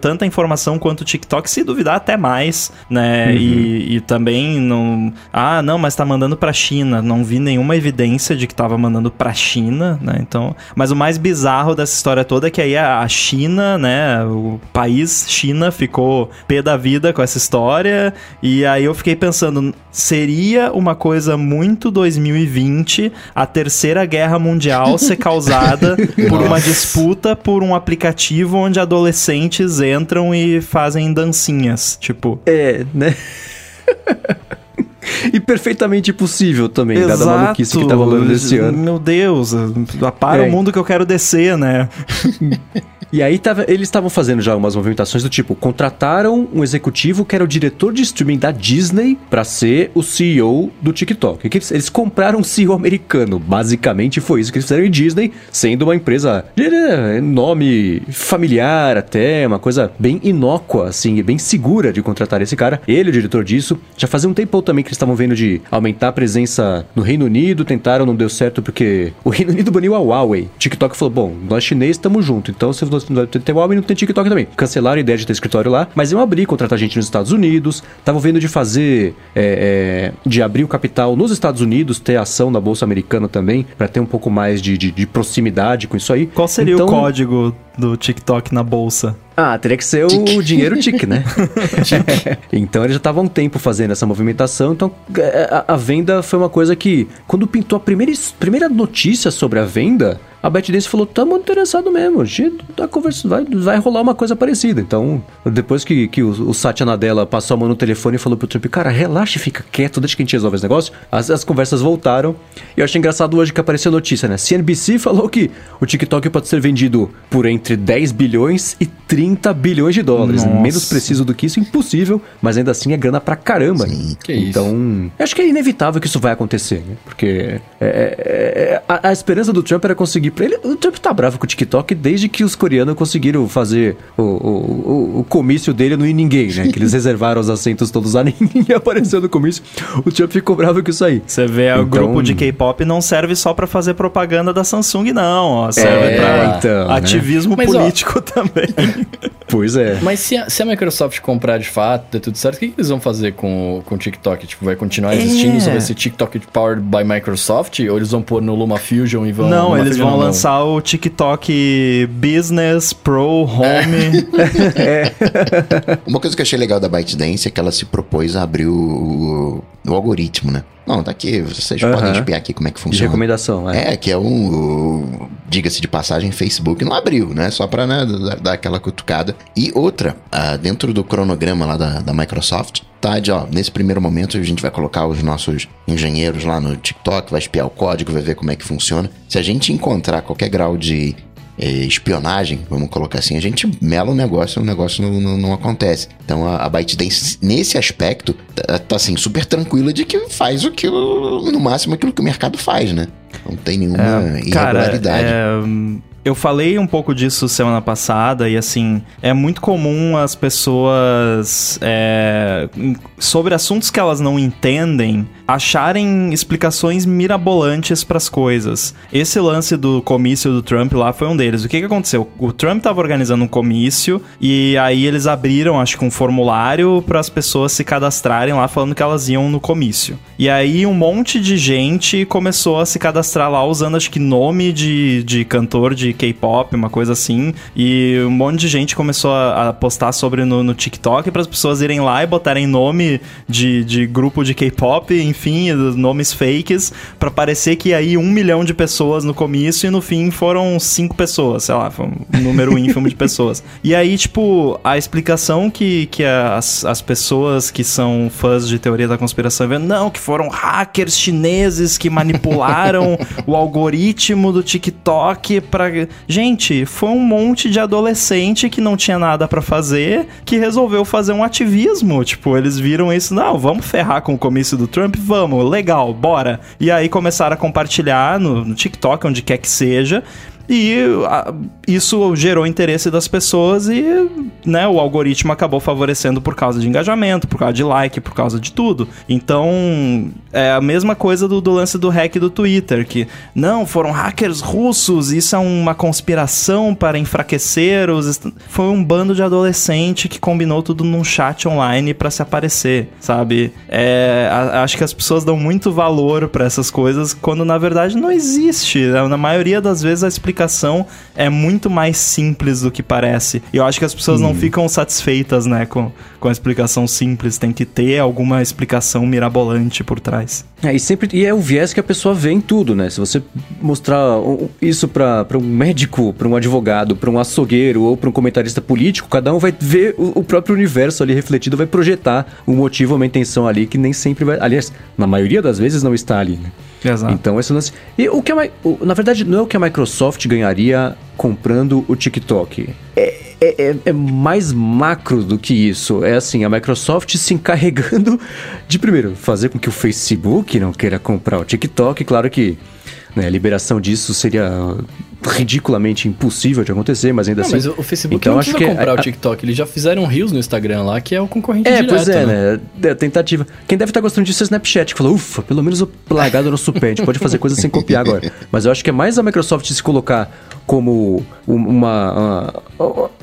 tanta informação quanto o TikTok, se duvidar até mais, né? E, e também não. Ah, não, mas tá mandando pra China. Não vi nenhuma evidência de que tava mandando pra China, né? Então. Mas o mais bizarro dessa história toda é que aí a China, né? O país China ficou pé da vida com essa história. E aí eu fiquei pensando, seria uma coisa muito 2020 a terceira guerra mundial ser causada por uma disputa por um aplicativo onde adolescentes entram e fazem dancinhas. Tipo. É, né? e perfeitamente possível também, dada a maluquice que tá rolando nesse ano. Meu Deus, para É. o mundo que eu quero descer, né? E aí tava, eles estavam fazendo já umas movimentações do tipo, contrataram um executivo que era o diretor de streaming da Disney pra ser o CEO do TikTok. Eles, eles compraram um CEO americano, basicamente foi isso que eles fizeram em Disney, sendo uma empresa de nome familiar até, uma coisa bem inócua, assim, e bem segura de contratar esse cara. Ele, o diretor disso, já fazia um tempo também que estavam vendo de aumentar a presença no Reino Unido, tentaram, não deu certo porque o Reino Unido baniu a Huawei. TikTok falou, bom, nós chineses estamos juntos, então se você não tem Huawei, não tem TikTok também. Cancelaram a ideia de ter escritório lá, mas iam abrir, contratar gente nos Estados Unidos, estavam vendo de fazer, é, é, de abrir o capital nos Estados Unidos, ter ação na Bolsa Americana também, pra ter um pouco mais de, de, de proximidade com isso aí. Qual seria Então- o código do TikTok na bolsa? ah, teria que ser o dinheiro tic, né? então eles já estavam há um tempo fazendo essa movimentação, então é, a, a venda foi uma coisa que, quando pintou a primeira, primeira notícia sobre a venda, a ByteDance falou, tamo interessado mesmo, tá conversando, vai, vai rolar uma coisa parecida. Então, depois que, que o, o Satya Nadella passou a mão no telefone e falou pro Trump, cara, relaxa e fica quieto, deixa que a gente resolve esse negócio, as, as conversas voltaram. E eu achei engraçado hoje que apareceu a notícia, né? CNBC falou que o TikTok pode ser vendido por entre 10 bilhões e 30 bilhões de dólares. Nossa. Menos preciso do que isso, impossível, mas ainda assim é grana pra caramba. Que isso. Então, eu acho que é inevitável que isso vai acontecer, né? Porque é, é, é, a, a esperança do Trump era conseguir ele. O Trump tá bravo com o TikTok desde que os coreanos conseguiram fazer o, o, o, o comício dele no ninguém, né? Que eles reservaram os assentos todos lá, ninguém apareceu no comício. O Trump ficou bravo com isso aí. Você vê, o Então- grupo de K-pop não serve só pra fazer propaganda da Samsung, não. Ó. Serve É, pra então, né? ativismo Mas, ó, político também. Pois é. Mas se a, se a Microsoft comprar de fato, der tudo certo, o que, que eles vão fazer com, o- com o TikTok? Tipo, vai continuar existindo? É. Vai ser TikTok powered by Microsoft? Ou eles vão pôr no LumaFusion e vão... não, eles LumaFusion vão. Lançar o TikTok Business, Pro, Home. Uma coisa que eu achei legal da ByteDance é que ela se propôs a abrir o, o, o algoritmo, né? Não, tá aqui, vocês Aham. podem espiar aqui como é que De funciona. recomendação, é. É, que é um, diga-se de passagem, Facebook não abriu, né? Só pra né, dar, aquela cutucada. E outra, ah, dentro do cronograma lá da, da Microsoft, tá de, ó, nesse primeiro momento a gente vai colocar os nossos engenheiros lá no TikTok, vai espiar o código, vai ver como é que funciona. Se a gente encontrar qualquer grau de espionagem, vamos colocar assim, a gente mela o negócio, o negócio não, não, não acontece. Então a, a ByteDance, nesse aspecto, tá, tá, assim, super tranquila de que faz o que, no máximo, aquilo que o mercado faz, né? Não tem nenhuma Cara, irregularidade. é, hum, eu falei um pouco disso semana passada e assim, é muito comum as pessoas é, sobre assuntos que elas não entendem acharem explicações mirabolantes pras coisas. Esse lance do comício do Trump lá foi um deles. O que que aconteceu? O Trump tava organizando um comício e aí eles abriram, acho que um formulário para as pessoas se cadastrarem lá falando que elas iam no comício. E aí um monte de gente começou a se cadastrar lá usando acho que nome de, de cantor de K-pop, uma coisa assim. E um monte de gente começou a, a postar sobre no, no TikTok para as pessoas irem lá e botarem nome de, de grupo de K-pop, enfim, nomes fakes, para parecer que aí um milhão de pessoas no comício e no fim foram cinco pessoas, sei lá, foi um número ínfimo de pessoas. E aí, tipo, a explicação que, que as, as pessoas que são fãs de teoria da conspiração vendo, não, que foram hackers chineses que manipularam o algoritmo do TikTok para Gente, foi um monte de adolescente que não tinha nada para fazer, que resolveu fazer um ativismo. Tipo, eles viram isso, não, vamos ferrar com o comício do Trump? Vamos, legal, bora. E aí começaram a compartilhar no, no TikTok, onde quer que seja. E a, isso gerou interesse das pessoas e né, o algoritmo acabou favorecendo por causa de engajamento, por causa de like, por causa de tudo. Então, é a mesma coisa do, do lance do hack do Twitter, que não, foram hackers russos, isso é uma conspiração para enfraquecer os. Foi um bando de adolescente que combinou tudo num chat online para se aparecer, sabe? É, a, acho que as pessoas dão muito valor para essas coisas quando na verdade não existe. Na maioria das vezes a explicação explicação é muito mais simples do que parece. E eu acho que as pessoas hum. não ficam satisfeitas, né, com, com a explicação simples. Tem que ter alguma explicação mirabolante por trás. É, e sempre e é o viés que a pessoa vê em tudo, né? Se você mostrar isso para um médico, para um advogado, para um açougueiro ou para um comentarista político, cada um vai ver o, o, próprio universo ali refletido, vai projetar um motivo, uma intenção ali que nem sempre vai. Aliás, na maioria das vezes não está ali, né? Exato. Então, esse lance. E o que o, na verdade, não é o que a Microsoft ganharia comprando o TikTok. É, é, é, é, mais macro do que isso. É assim, a Microsoft se encarregando de, primeiro, fazer com que o Facebook não queira comprar o TikTok. Claro que né, a liberação disso seria ridiculamente impossível de acontecer, mas ainda não, assim. Mas o Facebook então, não precisa que comprar o TikTok. Eles já fizeram Reels no Instagram lá, que é o concorrente é, direto. Pois é, né? né? É, tentativa. Quem deve estar gostando disso é o Snapchat, que falou, ufa, pelo menos o plagado nosso pé, a gente pode fazer coisas sem copiar agora. Mas eu acho que é mais a Microsoft se colocar como uma, uma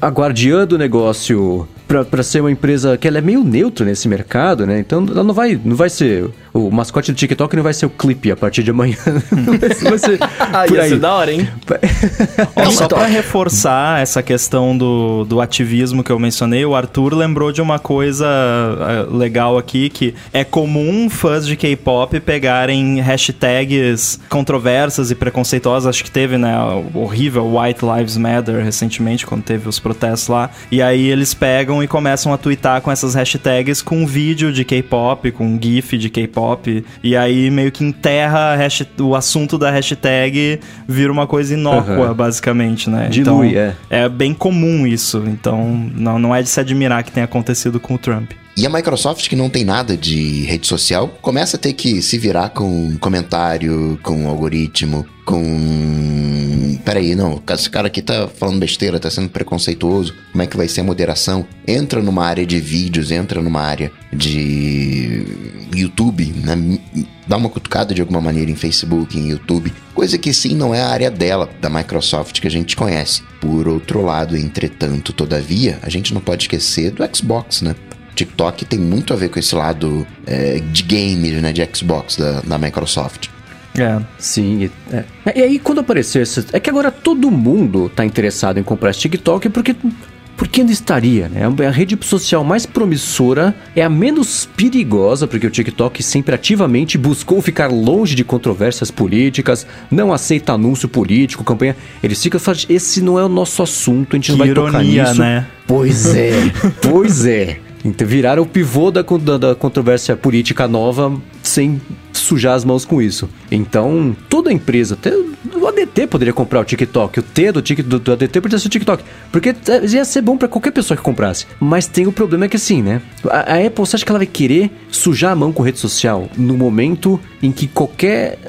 a guardiã do negócio para ser uma empresa que ela é meio neutra nesse mercado, né? Então ela não vai, não vai ser o mascote do TikTok não vai ser o clipe a partir de amanhã. vai ser ah, por ia aí. ser da hora, hein? Só para reforçar essa questão do, do ativismo que eu mencionei, o Arthur lembrou de uma coisa eh, legal aqui que é comum fãs de K-pop pegarem hashtags controversas e preconceituosas. Acho que teve, né, o horrível White Lives Matter recentemente quando teve os protestos lá. E aí eles pegam e começam a twittar com essas hashtags com um vídeo de K-pop, com um GIF de K-pop. E aí meio que enterra o assunto da hashtag, vira uma coisa inócua, uhum. basicamente, né? Dilui, então, é. É bem comum isso. Então não, não é de se admirar que tenha acontecido com o Trump. E a Microsoft, que não tem nada de rede social, começa a ter que se virar com comentário, com algoritmo, com. Peraí, não, esse cara aqui tá falando besteira, tá sendo preconceituoso. Como é que vai ser a moderação? Entra numa área de vídeos, entra numa área de YouTube, né? dá uma cutucada de alguma maneira em Facebook, em YouTube, coisa que sim não é a área dela, da Microsoft que a gente conhece. Por outro lado, entretanto, todavia, a gente não pode esquecer do Xbox, né? TikTok tem muito a ver com esse lado é, de games, né, de Xbox da, da Microsoft. É. Sim. É. E aí, quando apareceu esse. É que agora todo mundo tá interessado em comprar esse TikTok porque. Por que ainda estaria, né? É a rede social mais promissora, é a menos perigosa, porque o TikTok sempre ativamente buscou ficar longe de controvérsias políticas, não aceita anúncio político, campanha. Eles ficam falando, esse não é o nosso assunto, a gente que não vai ironia, tocar nisso. né? Pois é, pois é. Então, viraram o pivô da, da, da, controvérsia política nova sem sujar as mãos com isso. Então, toda empresa, até o ADT poderia comprar o TikTok, o T do, do, do ADT poderia ser o TikTok, porque é, ia ser bom para qualquer pessoa que comprasse. Mas tem o problema é que assim, né? A, a Apple, você acha que ela vai querer sujar a mão com rede social no momento em que qualquer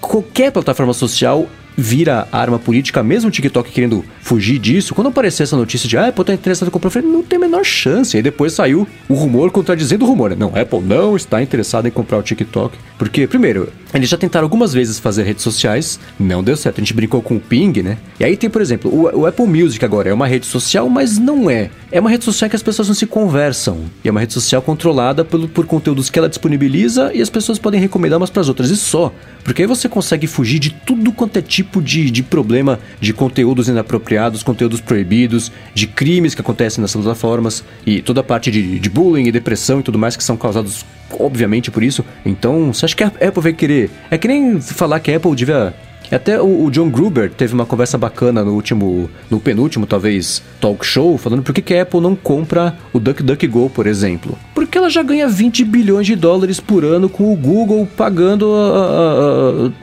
qualquer plataforma social vira arma política, mesmo o TikTok querendo fugir disso, quando apareceu essa notícia de ah, Apple tá interessado em comprar, eu falei, não tem a menor chance. Aí depois saiu o rumor contradizendo o rumor. Né? Não, Apple não está interessada em comprar o TikTok. Porque, primeiro, eles já tentaram algumas vezes fazer redes sociais, não deu certo. A gente brincou com o Ping, né? E aí tem, por exemplo, o, o Apple Music agora é uma rede social, mas não é. É uma rede social que as pessoas não se conversam. E é uma rede social controlada por, por conteúdos que ela disponibiliza e as pessoas podem recomendar umas para as outras. E só. Porque aí você consegue fugir de tudo quanto é tipo tipo de, de problema de conteúdos inapropriados, conteúdos proibidos, de crimes que acontecem nessas plataformas e toda a parte de, de bullying e depressão e tudo mais que são causados, obviamente, por isso. Então, você acha que a Apple vai querer. É que nem falar que a Apple devia até o, o, John Gruber teve uma conversa bacana no último, no penúltimo, talvez, talk show, falando por que, que a Apple não compra o DuckDuckGo, por exemplo. Porque ela já ganha 20 bilhões de dólares por ano com o Google pagando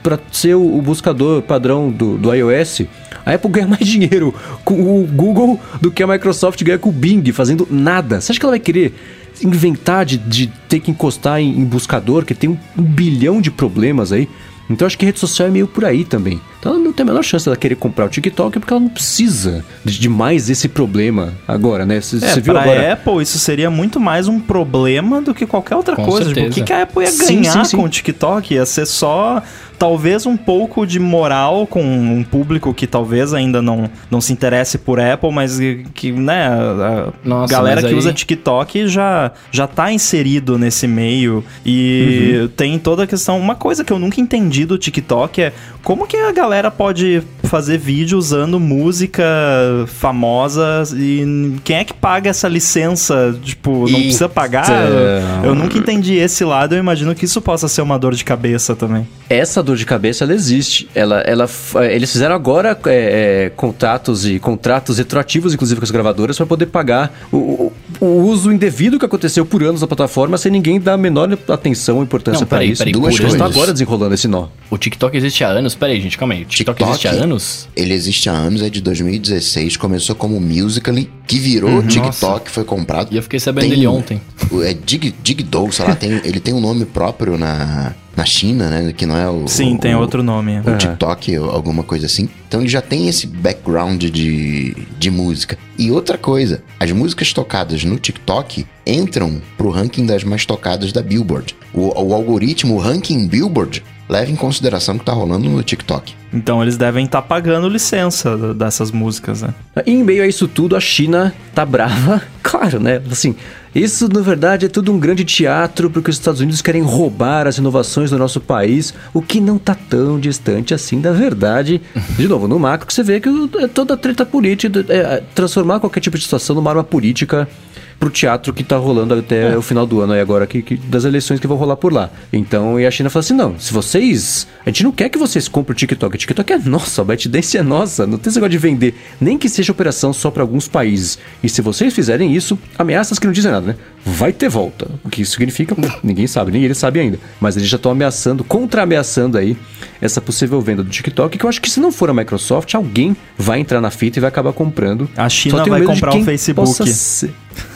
para ser o, o, buscador padrão do, do iOS. A Apple ganha mais dinheiro com o Google do que a Microsoft ganha com o Bing, fazendo nada. Você acha que ela vai querer inventar de, de ter que encostar em, em buscador, que tem um, um bilhão de problemas aí? Então acho que rede social é meio por aí também. Então ela não tem a menor chance dela querer comprar o TikTok porque ela não precisa de mais esse problema agora, né? Você é, viu pra agora? Apple isso seria muito mais um problema do que qualquer outra com coisa. Tipo, o que, que a Apple ia ganhar sim, sim, sim. com o TikTok? Ia ser só talvez um pouco de moral com um público que talvez ainda não, não se interesse por Apple, mas que, né, a Nossa, galera que aí... usa TikTok já, já tá inserido nesse meio e uhum. tem toda a questão. Uma coisa que eu nunca entendi do TikTok é como que a galera pode fazer vídeo usando música famosa e quem é que paga essa licença? Tipo, não precisa pagar? Eu, eu nunca entendi esse lado, eu imagino que isso possa ser uma dor de cabeça também. Essa dor de cabeça, ela existe. Ela, ela, eles fizeram agora é, é, contratos e contratos retroativos, inclusive com as gravadoras, para poder pagar o, o, uso indevido que aconteceu por anos na plataforma sem ninguém dar a menor atenção ou importância para isso. Peraí, Duas Eles estão agora desenrolando esse nó. O TikTok existe há anos? Peraí, gente, calma aí. O TikTok, TikTok existe há anos? Ele existe há anos, é de 2016, começou como Musical.ly, que virou uhum, TikTok, nossa. foi comprado. E eu fiquei sabendo tem, dele ontem. É Dig, Digdog, sei lá, tem, ele tem um nome próprio na na China, né? Que não é o. Sim, o, tem outro nome. O é. TikTok, alguma coisa assim. Então ele já tem esse background de, de música. E outra coisa, as músicas tocadas no TikTok entram pro ranking das mais tocadas da Billboard. O, o algoritmo, o ranking Billboard, leva em consideração o que tá rolando no TikTok. Então eles devem estar tá pagando licença dessas músicas, né? E em meio a isso tudo, a China tá brava. Claro, né? Assim, isso na verdade é tudo um grande teatro porque os Estados Unidos querem roubar as inovações do nosso país, o que não tá tão distante assim da verdade. De novo, no macro que você vê que é toda treta política, é, transformar qualquer tipo de situação numa arma política pro teatro que tá rolando até é. o final do ano aí agora, que, que, das eleições que vão rolar por lá. Então, e a China falou assim: não, se vocês. A gente não quer que vocês comprem o TikTok. O TikTok é nosso, a ByteDance é nossa. Não tem esse negócio de vender, nem que seja operação só para alguns países. E se vocês fizerem isso, ameaças que não dizem nada, né? Vai ter volta. O que isso significa, ninguém sabe, nem ele sabe ainda. Mas eles já estão ameaçando, contra-ameaçando aí essa possível venda do TikTok, que eu acho que se não for a Microsoft, alguém vai entrar na fita e vai acabar comprando. A China vai comprar o Facebook.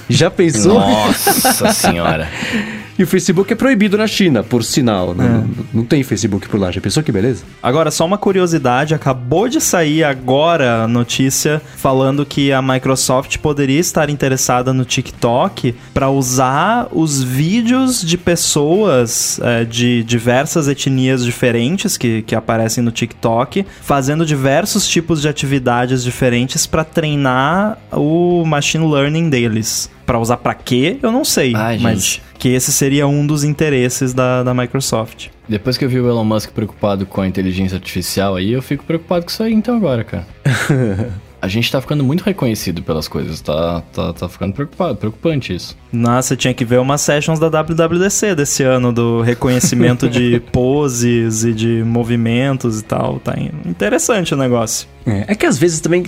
Já pensou? Nossa senhora. E o Facebook é proibido na China, por sinal. Né? É. Não, não, tem Facebook por lá. Já pensou que beleza? Agora, só uma curiosidade: acabou de sair agora a notícia falando que a Microsoft poderia estar interessada no TikTok para usar os vídeos de pessoas é, de diversas etnias diferentes que, que aparecem no TikTok, fazendo diversos tipos de atividades diferentes para treinar o machine learning deles. Para usar para quê? Eu não sei. Ai, mas gente. que esse seria um dos interesses da, da Microsoft. Depois que eu vi o Elon Musk preocupado com a inteligência artificial aí, eu fico preocupado com isso aí então agora, cara. a gente tá ficando muito reconhecido pelas coisas, tá, tá, tá ficando preocupado, preocupante isso. Nossa, tinha que ver umas sessions da WWDC desse ano, do reconhecimento de poses e de movimentos e tal, tá interessante o negócio. É, é que às vezes também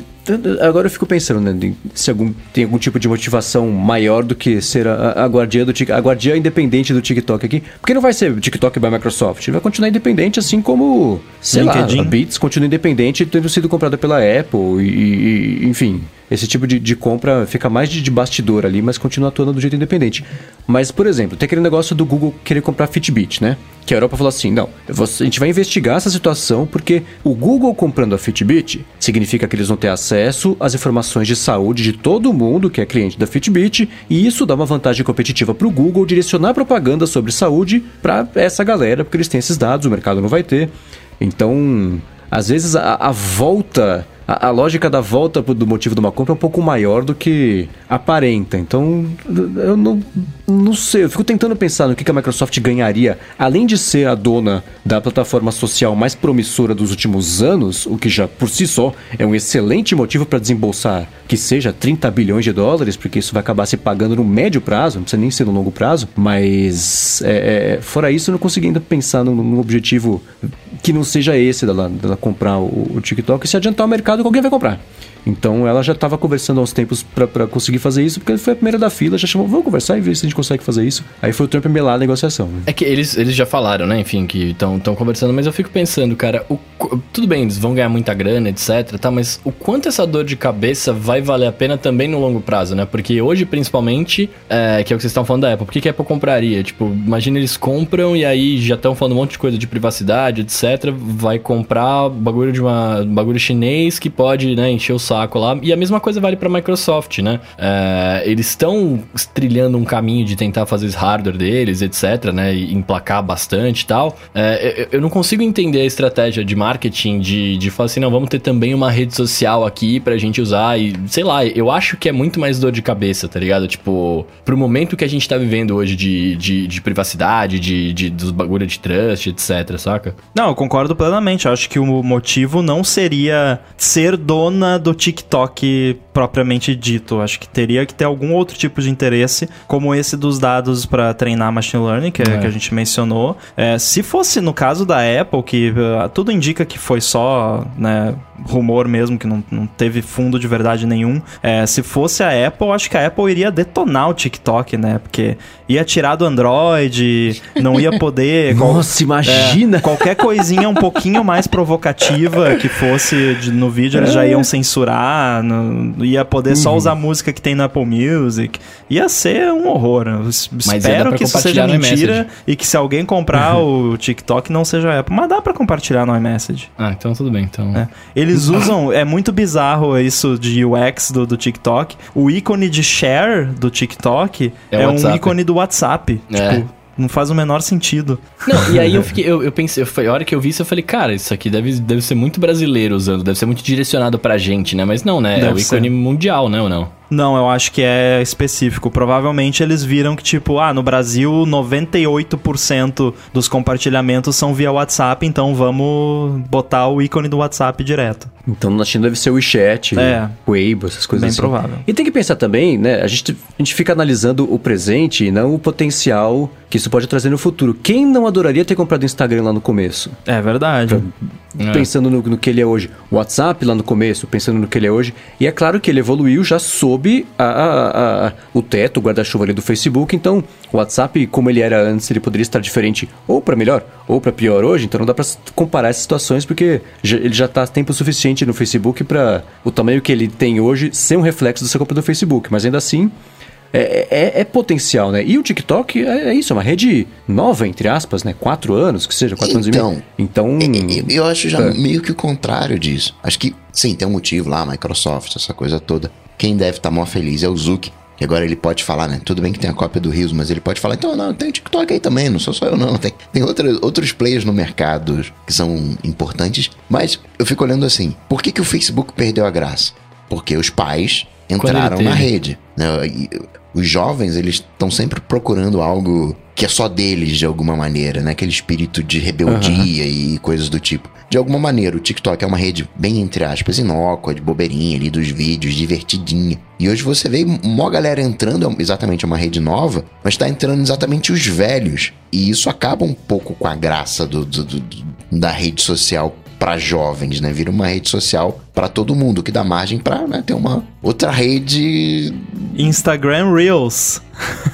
Agora eu fico pensando, né? Se algum, tem algum tipo de motivação maior do que ser a, a guardiã do a guardiã independente do TikTok aqui. Porque não vai ser TikTok by Microsoft. Ele vai continuar independente, assim como, sei LinkedIn. lá, a Beats continua independente tendo sido comprada pela Apple e, e enfim. Esse tipo de, de compra fica mais de, de, bastidor ali, mas continua atuando do jeito independente. Mas, por exemplo, tem aquele negócio do Google querer comprar Fitbit, né? Que a Europa falou assim: não, a gente vai investigar essa situação porque o Google comprando a Fitbit significa que eles vão ter acesso às informações de saúde de todo mundo que é cliente da Fitbit, e isso dá uma vantagem competitiva para o Google direcionar propaganda sobre saúde para essa galera, porque eles têm esses dados, o mercado não vai ter. Então, às vezes a, a volta a, a lógica da volta do motivo de uma compra é um pouco maior do que aparenta. Então, eu não, não sei. Eu fico tentando pensar no que que a Microsoft ganharia, além de ser a dona da plataforma social mais promissora dos últimos anos, o que já por si só é um excelente motivo para desembolsar que seja 30 bilhões de dólares, porque isso vai acabar se pagando no médio prazo, não precisa nem ser no longo prazo. Mas, é, é, fora isso, eu não consegui ainda pensar num, num objetivo que não seja esse dela, dela comprar o, o TikTok. E se adiantar o mercado, alguém vai comprar. Então ela já estava conversando há uns tempos para conseguir fazer isso, porque foi a primeira da fila, já chamou, vamos conversar e ver se a gente consegue fazer isso. Aí foi o Trump melar a negociação. né? É que eles, eles já falaram, né? Enfim, que estão conversando, mas eu fico pensando, cara, o tudo bem, eles vão ganhar muita grana, etc, tá? Mas o quanto essa dor de cabeça vai valer a pena também no longo prazo, né? Porque hoje, principalmente, é, que é o que vocês estão falando da Apple, por que, que a Apple compraria? Tipo, imagina eles compram e aí já estão falando um monte de coisa de privacidade, etc. Vai comprar bagulho de uma bagulho chinês que pode, né, encher o saco lá. E a mesma coisa vale pra Microsoft, né? É, eles estão trilhando um caminho de tentar fazer esse hardware deles, etc, né? E emplacar bastante e tal. É, eu, eu não consigo entender a estratégia de marketing de, de falar assim, não, vamos ter também uma rede social aqui pra gente usar e, sei lá, eu acho que é muito mais dor de cabeça, tá ligado? Tipo, pro momento que a gente tá vivendo hoje de, de, de privacidade, de, de, dos bagulho de trust, etc, saca? Não, eu concordo plenamente. Eu acho que o motivo não seria ser dona do TikTok propriamente dito. Acho que teria que ter algum outro tipo de interesse, como esse dos dados para treinar machine learning, que, É. que a gente mencionou. É, se fosse no caso da Apple, que uh, tudo indica que foi só né, rumor mesmo, que não, não teve fundo de verdade nenhum. É, se fosse a Apple, acho que a Apple iria detonar o TikTok, né? Porque ia tirar do Android, não ia poder. qual- Nossa, imagina! é, qualquer coisinha um pouquinho mais provocativa que fosse de- no vídeo, eles já iam censurar, não- ia poder só usar a música que tem no Apple Music. Ia ser um horror. Eu Mas espero que isso seja compartilhar no mentira e que se alguém comprar o TikTok não seja Apple. Mas dá pra compartilhar no iMessage. Ah, então tudo bem, então. É. Eles usam, é muito bizarro isso de UX do, do TikTok. O ícone de share do TikTok É é, um ícone do WhatsApp. É. Tipo, não faz o menor sentido. Não, e aí eu fiquei, eu, eu pensei, eu, falei- a hora que eu vi isso, eu falei, cara, isso aqui deve, deve ser muito brasileiro usando, deve ser muito direcionado pra gente, né? Mas não, né? é Deve o ícone mundial, né, ou não? Não, eu acho que é específico. Provavelmente eles viram que, tipo, ah, no Brasil 98% dos compartilhamentos são via WhatsApp, então vamos botar o ícone do WhatsApp direto. Então na China deve ser o WeChat, É. o Weibo, essas coisas Bem assim. provável. E tem que pensar também, né? A gente, a gente fica analisando o presente e não o potencial que isso pode trazer no futuro. Quem não adoraria ter comprado o Instagram lá no começo? É verdade. É. Pensando no, no que ele é hoje. O WhatsApp lá no começo, pensando no que ele é hoje. E é claro que ele evoluiu já sob a, a- a- o teto, o guarda-chuva ali do Facebook. Então, o WhatsApp, como ele era antes, ele poderia estar diferente ou para melhor ou para pior hoje. Então, não dá para comparar essas situações porque já- ele já está tempo suficiente no Facebook para o tamanho que ele tem hoje ser um reflexo dessa compra do Facebook. Mas ainda assim. É, é- é potencial, né? E o TikTok é, é isso, é uma rede nova, entre aspas, né? Quatro anos, que seja, quatro anos e meio. Então. Eu, eu acho já É. meio que o contrário disso. Acho que, sim, tem um motivo lá, Microsoft, essa coisa toda. Quem deve estar mó feliz é o Zuck. Que agora ele pode falar, né? Tudo bem que tem a cópia do Rios, mas ele pode falar, então, não, tem o TikTok aí também, não sou só eu, não. Tem, tem outra, outros players no mercado que são importantes. Mas eu fico olhando assim, por que, que o Facebook perdeu a graça? Porque os pais entraram na rede. né? Os jovens, eles estão sempre procurando algo que é só deles de alguma maneira, né? Aquele espírito de rebeldia e coisas do tipo. De alguma maneira, o TikTok é uma rede bem, entre aspas, inócua, de bobeirinha ali dos vídeos, divertidinha. E hoje você vê uma galera entrando, é exatamente uma rede nova, mas tá entrando exatamente os velhos. E isso acaba um pouco com a graça do, do- do- da rede social para jovens, né? Vira uma rede social para todo mundo, que dá margem para né, ter uma outra rede, Instagram Reels.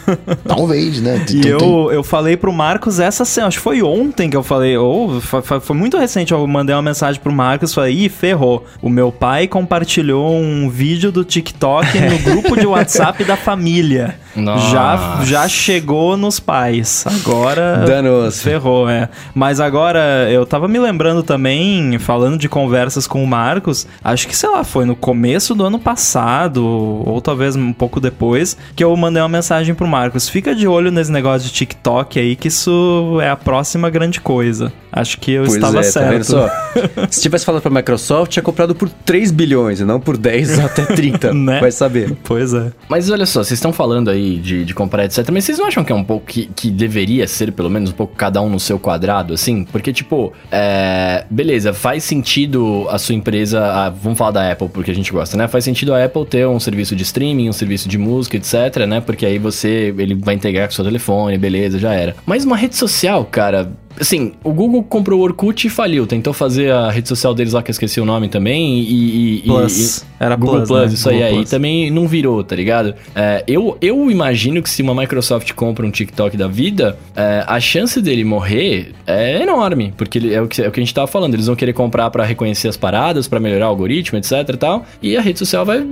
talvez, né? E eu, eu falei pro Marcos essa semana, acho que foi ontem que eu falei, ou foi muito recente, eu mandei uma mensagem pro Marcos, falei, ih, ferrou. O meu pai compartilhou um vídeo do TikTok no grupo de WhatsApp da família. Nossa. Já, já chegou nos pais. Agora. Danoso. Ferrou, é. Mas agora, eu tava me lembrando também, falando de conversas com o Marcos, acho que, sei lá, foi no começo do ano passado, ou talvez um pouco depois, que eu mandei uma mensagem pro Marcos. Fica de olho nesse negócio de TikTok aí, que isso é a próxima grande coisa. Acho que eu Pois estava é, tá certo. só? Se tivesse falado pra Microsoft, tinha comprado por 3 bilhões, e não por 10 até 30. Né? Vai saber. Pois é. Mas olha só, vocês estão falando aí de, de comprar etc. Mas vocês não acham que é um pouco que, que deveria ser, pelo menos, um pouco cada um no seu quadrado, assim? Porque, tipo, é, beleza, faz sentido a sua empresa. a- vamos falar da Apple, porque a gente gosta, né? Faz sentido a Apple ter um serviço de streaming, um serviço de música, etc, né? Porque aí você. Ele vai integrar com o seu telefone, beleza, já era. Mas uma rede social, cara. Assim, o Google comprou o Orkut e faliu. Tentou fazer a rede social deles lá, que eu esqueci o nome também. E. e- e- Plus. e- Era Google Plus, Plus, né? isso aí, Google aí Plus. também não virou, tá ligado? É, eu, eu imagino que se uma Microsoft compra um TikTok da vida, é, a chance dele morrer é enorme, porque ele- é, o que, é o que a gente tava falando, eles vão querer comprar pra reconhecer as paradas, pra melhorar o algoritmo, etc e tal, e a rede social vai...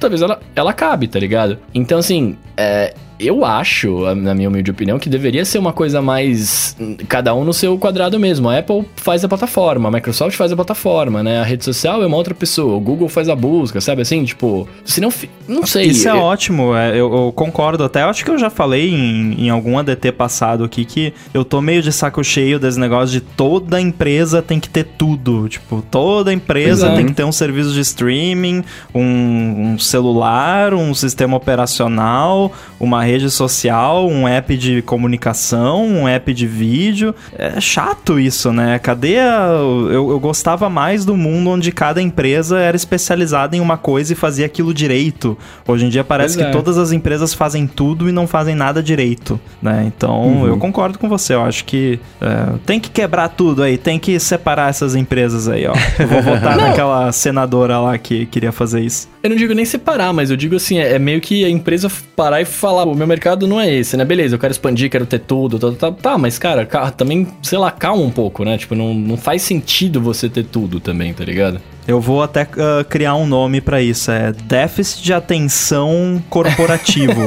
Talvez ela, ela cabe, tá ligado? Então, assim, é, eu acho, na minha humilde opinião, que deveria ser uma coisa mais. Cada um no seu quadrado mesmo. A Apple faz a plataforma, a Microsoft faz a plataforma, né? A rede social é uma outra pessoa, o Google faz a busca, sabe assim? Tipo, se não. Não sei. Isso é eu- ótimo, é, eu, eu concordo até. Acho que eu já falei em, em algum ADT passado aqui que eu tô meio de saco cheio desse negócio de toda empresa tem que ter tudo. Tipo, toda empresa é. tem que ter um serviço de streaming, um, um celular, um sistema operacional, uma rede social, um app de comunicação, um app de vídeo. É chato isso, né? Cadê a... eu, eu gostava mais do mundo onde cada empresa era especializada em uma coisa e fazia aquilo direito. Hoje em dia parece Pois que é. todas as empresas fazem tudo e não fazem nada direito, né? Então eu concordo com você. Eu acho que é, tem que quebrar tudo aí, tem que separar essas empresas aí, ó. Eu vou votar naquela senadora lá que queria fazer isso. Eu não digo nem separar, mas eu digo assim, é, é meio que a empresa parar e falar, o meu mercado não é esse, né? Beleza, eu quero expandir, quero ter tudo, tá, tá, tá mas cara, ca- também, sei lá, calma um pouco, né? Tipo, não, não faz sentido você ter tudo também, tá ligado? Eu vou até ah, criar um nome pra isso, é déficit de atenção corporativo.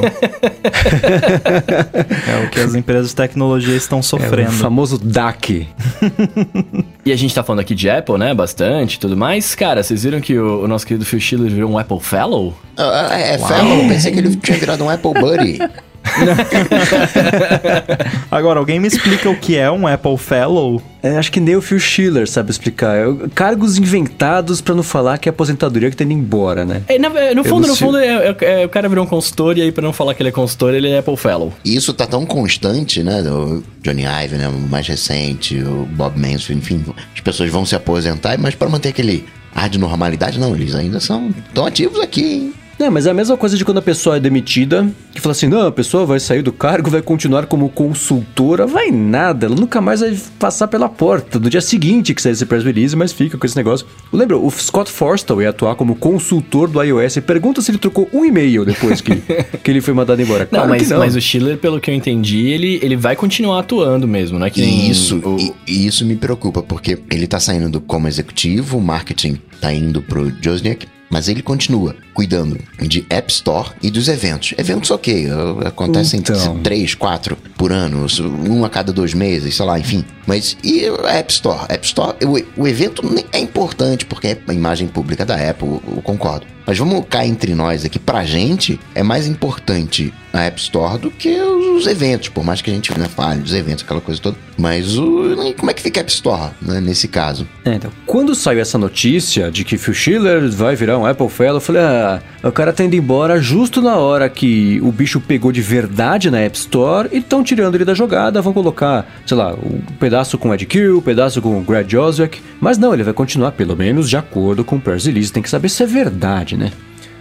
é o que as empresas de tecnologia estão É o sofrendo. famoso DAC. E a gente tá falando aqui de Apple, né? Bastante e tudo mais. Cara, vocês viram que o, o nosso querido Phil Schiller virou um Apple Fellow? Ah, é, é fellow, pensei que ele tinha virado um Apple Buddy. Agora, alguém me explica o que é um Apple Fellow? É, acho que nem o Phil Schiller sabe explicar. O- cargos inventados pra não falar que é apoentadoria que tá indo embora, né? É, na- é, no Eu fundo, no fundo, é, é- é- o cara virou um consultor e aí, pra não falar que ele é consultor, ele é Apple Fellow. E isso tá tão constante, né? O Johnny Ive, né? O mais recente, o Bob Mansfield, enfim. As pessoas vão se aposentar, mas para manter aquele ar de normalidade, não. Eles ainda são tão ativos aqui, hein? Não, mas é a mesma coisa de quando a pessoa é demitida, que fala assim, não, a pessoa vai sair do cargo, vai continuar como consultora, vai nada, ela nunca mais vai passar pela porta. No dia seguinte que sair esse press release, mas fica com esse negócio. Lembra, o Scott Forstall ia atuar como consultor do iOS, pergunta se ele trocou um e-mail depois que, que ele foi mandado embora. Não, Claro mas, que não. mas o Schiller, pelo que eu entendi, ele, ele vai continuar atuando mesmo, né? Que E isso, o- e, e isso me preocupa, porque ele tá saindo do como executivo, o marketing tá indo pro Josniak, mas ele continua cuidando de App Store e dos eventos. Eventos ok, acontecem Então. três, quatro por ano, um a cada dois meses, sei lá, enfim. Mas e a App Store? App Store, o, o evento é importante porque é a imagem pública da Apple, eu, eu concordo. Mas vamos cá entre nós aqui, pra gente é mais importante a App Store do que os eventos, por mais que a gente né, fale dos eventos, aquela coisa toda. Mas o, como é que fica a App Store né, nesse caso? É, então, quando saiu essa notícia de que Phil Schiller vai virar um Apple Fellow, eu falei, ah, o cara tá indo embora justo na hora que o bicho pegou de verdade na App Store e estão tirando ele da jogada, vão colocar, sei lá, um pedaço com o Ed Kill, um pedaço com o Greg Joswick, mas não, ele vai continuar pelo menos de acordo com o press tem que saber se é verdade, né?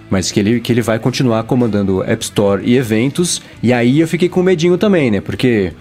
Mas que ele, que ele vai continuar comandando App Store e eventos, e aí eu fiquei com medinho também, né? Porque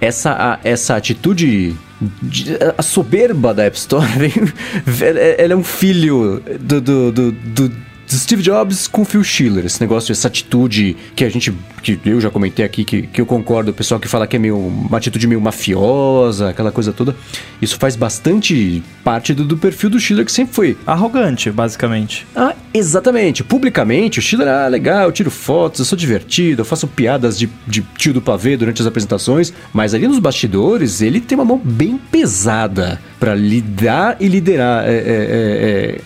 essa, a- essa atitude. de- a soberba da App Store, ela é um filho do, do, do- do Steve Jobs com Phil Schiller. Esse negócio, essa atitude que a gente. que eu já comentei aqui, que, que eu concordo, o pessoal que fala que é meio. uma atitude meio mafiosa, aquela coisa toda. Isso faz bastante parte do, do perfil do Schiller, que sempre foi Arrogante, basicamente. ah, exatamente. Publicamente, o Schiller, ah, legal, eu tiro fotos, eu sou divertido, eu faço piadas de, de tio do pavê durante as apresentações, mas ali nos bastidores ele tem uma mão bem pesada pra lidar e liderar é, é, é, é,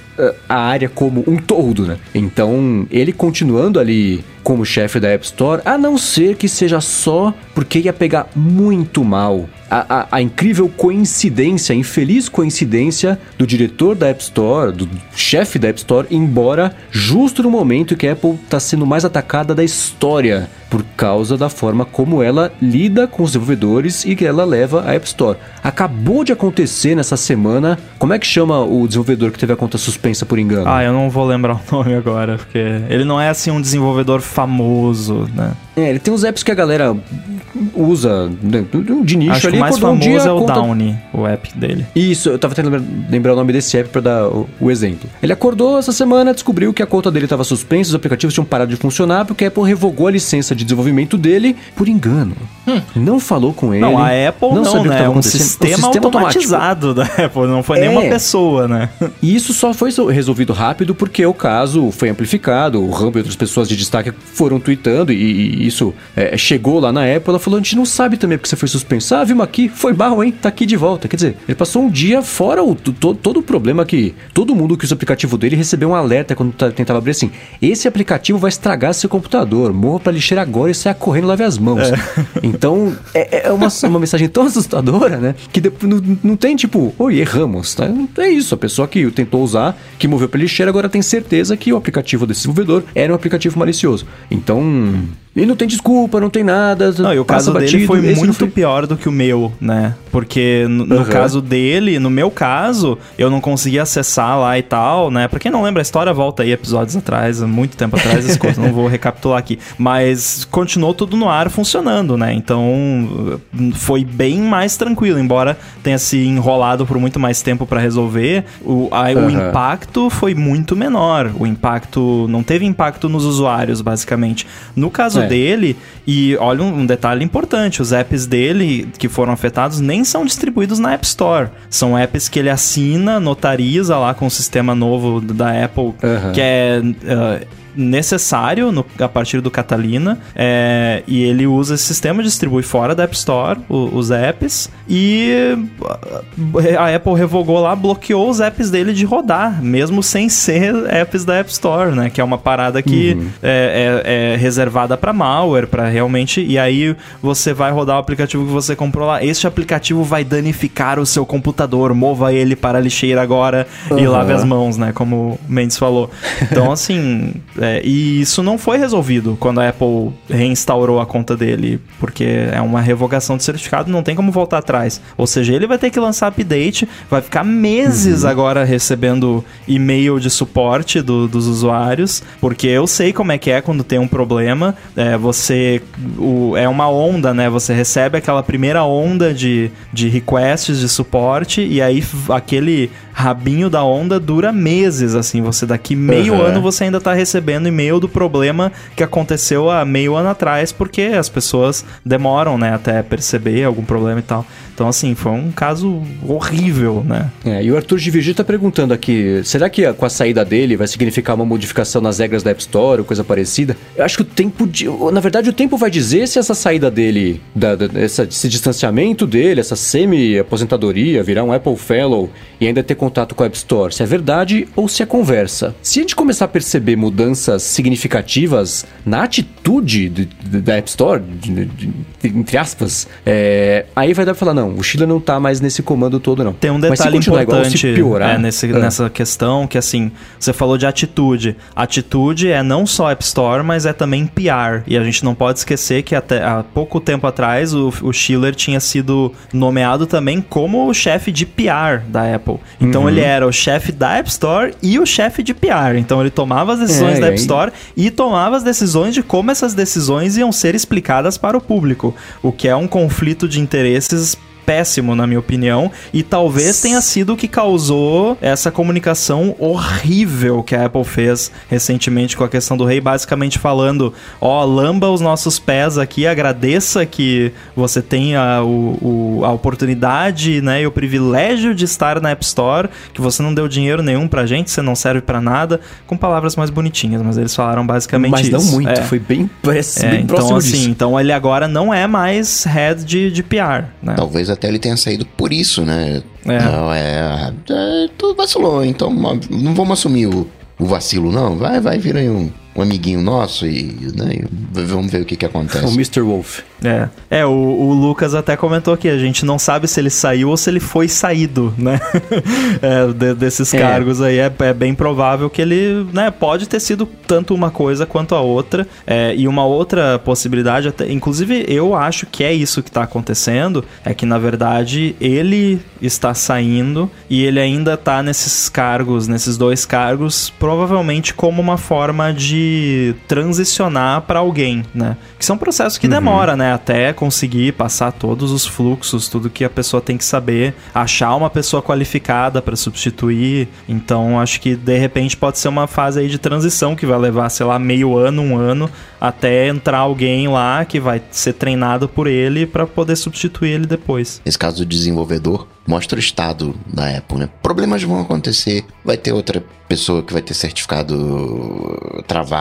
a área como um todo, né? Então, ele continuando ali como chefe da App Store, a não ser que seja só porque ia pegar muito mal. A, a, a, incrível coincidência, a infeliz coincidência do diretor da App Store, do chefe da App Store, embora justo no momento que a Apple está sendo mais atacada da história por causa da forma como ela lida com os desenvolvedores e que ela leva a App Store. Acabou de acontecer nessa semana. Como é que chama o desenvolvedor que teve a conta suspensa por engano? Ah, eu não vou lembrar o nome agora, porque ele não é assim um desenvolvedor famoso, né? É, ele tem uns apps que a galera usa né, de nicho Acho ali. Que o mais famoso um é o conta... Downy, o app dele. Isso, eu tava tentando lembrar o nome desse app para dar o, o, exemplo. Ele acordou essa semana, descobriu que a conta dele estava suspensa, os aplicativos tinham parado de funcionar porque a Apple revogou a licença de desenvolvimento dele por engano. Hum. Não falou com ele. Não, a Apple não, não né? É um sistema, um sistema automatizado automático. da Apple, não foi é. nenhuma pessoa, né? E isso só foi resolvido rápido porque o caso foi amplificado, o Rambo e outras pessoas de destaque foram tweetando e, e isso é, chegou lá na Apple, ela falou, a gente não sabe também porque você foi suspenso. Ah, vimos aqui, foi barro, hein? Tá aqui de volta. Quer dizer, ele passou um dia fora o, to, todo o problema que todo mundo que usa o aplicativo dele recebeu um alerta quando tentava abrir assim, esse aplicativo vai estragar seu computador, morra pra lixeira agora e saia correndo, lave as mãos. É. Então, é, é uma, uma mensagem tão assustadora, né? Que depois, não, não tem tipo, oi, erramos, tá? É isso, a pessoa que tentou usar, que moveu pra lixeira, agora tem certeza que o aplicativo desse desenvolvedor era um aplicativo malicioso. Então, e não tem desculpa, não tem nada. Não, e o caso batido, dele foi muito foi... pior do que o meu, né? Porque no, no caso dele, no meu caso, eu não conseguia acessar lá e tal, né? Pra quem não lembra a história, volta aí episódios atrás, muito tempo atrás, as coisas, não vou recapitular aqui. Mas continuou tudo no ar funcionando, né? Então foi bem mais tranquilo, embora tenha se enrolado por muito mais tempo para resolver, o, a, uhum. o impacto foi muito menor. O impacto não teve impacto nos usuários, basicamente. No caso é. Dele, e olha um, um, detalhe importante: os apps dele que foram afetados nem são distribuídos na App Store. São apps que ele assina, notariza lá com o sistema novo da Apple, uhum. que é. Uh, necessário no, a partir do Catalina é, e ele usa esse sistema, distribui fora da App Store o, os apps e a Apple revogou lá, bloqueou os apps dele de rodar, mesmo sem ser apps da App Store, né? Que é uma parada que uhum. é, é, é, reservada para malware, para realmente. E aí você vai rodar o aplicativo que você comprou lá. Este aplicativo vai danificar o seu computador, mova ele para a lixeira agora uhum. e lave as mãos, né? Como o Mendes falou. Então, assim. É, e isso não foi resolvido quando a Apple reinstaurou a conta dele, porque é uma revogação de certificado, não tem como voltar atrás. Ou seja, ele vai ter que lançar update, vai ficar meses uhum. agora recebendo e-mail de suporte do, dos usuários, porque eu sei como é que é quando tem um problema. É, você. O, é uma onda, né? Você recebe aquela primeira onda de, de requests de suporte, e aí aquele rabinho da onda dura meses, assim. Você daqui meio uhum. ano você ainda tá recebendo e-mail do problema que aconteceu há meio ano atrás, porque as pessoas demoram, né, até perceber algum problema e tal. Então, assim, foi um caso horrível, né? É, e o Arthur de Virgílio tá perguntando aqui, será que com a saída dele vai significar uma modificação nas regras da App Store ou coisa parecida? Eu acho que o tempo, de, na verdade, o tempo vai dizer se essa saída dele, da, da, essa, esse distanciamento dele, essa semi-aposentadoria, virar um Apple Fellow e ainda ter contato com a App Store, se é verdade ou se é conversa. Se a gente começar a perceber mudanças significativas na atitude de, de, da App Store, entre aspas, é, aí vai dar pra falar, não, o Chile não tá mais nesse comando todo, não. Tem um detalhe importante igual, piorar, é, nesse, é. nessa questão, que assim, você falou de atitude. Atitude é não só App Store, mas é também PR. E a gente não pode esquecer que até há pouco tempo atrás o, o Schiller tinha sido nomeado também como o chefe de PR da Apple. Então uhum. ele era o chefe da App Store e o chefe de PR. Então ele tomava as decisões é, da App Store e tomava as decisões de como essas decisões iam ser explicadas para o público. O que é um conflito de interesses péssimo, na minha opinião, e talvez tenha sido o que causou essa comunicação horrível que a Apple fez recentemente com a questão do rei, basicamente falando: ó, oh, lamba os nossos pés aqui, agradeça que você tenha o, o, a oportunidade né, e o privilégio de estar na App Store, que você não deu dinheiro nenhum pra gente, você não serve para nada, com palavras mais bonitinhas, mas eles falaram basicamente mas isso. Mas não muito, é. foi bem, é, bem então, próximo assim, disso. Então ele agora não é mais head de, de PR, né? Talvez até ele tenha saído por isso, né? É. Não, é, é. Tu vacilou, então não vamos assumir o, o vacilo, não. Vai, vai, vira aí um, um amiguinho nosso e, né, e vamos ver o que que acontece. O Mr. Wolf. É, é o, o Lucas até comentou aqui, a gente não sabe se ele saiu ou se ele foi saído, né? é, de- desses É. cargos aí, é, é bem provável que ele, né, pode ter sido tanto uma coisa quanto a outra. É, e uma outra possibilidade, até, inclusive eu acho que é isso que tá acontecendo, é que na verdade ele está saindo e ele ainda tá nesses cargos, nesses dois cargos, provavelmente como uma forma de transicionar para alguém, né? Que são processos que demora, né? Até conseguir passar todos os fluxos, tudo que a pessoa tem que saber, achar uma pessoa qualificada para substituir. Então, acho que de repente pode ser uma fase aí de transição que vai levar, sei lá, meio ano, um ano, até entrar alguém lá que vai ser treinado por ele para poder substituir ele depois. Nesse caso do desenvolvedor, mostra o estado da Apple, né? Problemas vão acontecer, vai ter outra pessoa que vai ter certificado travado,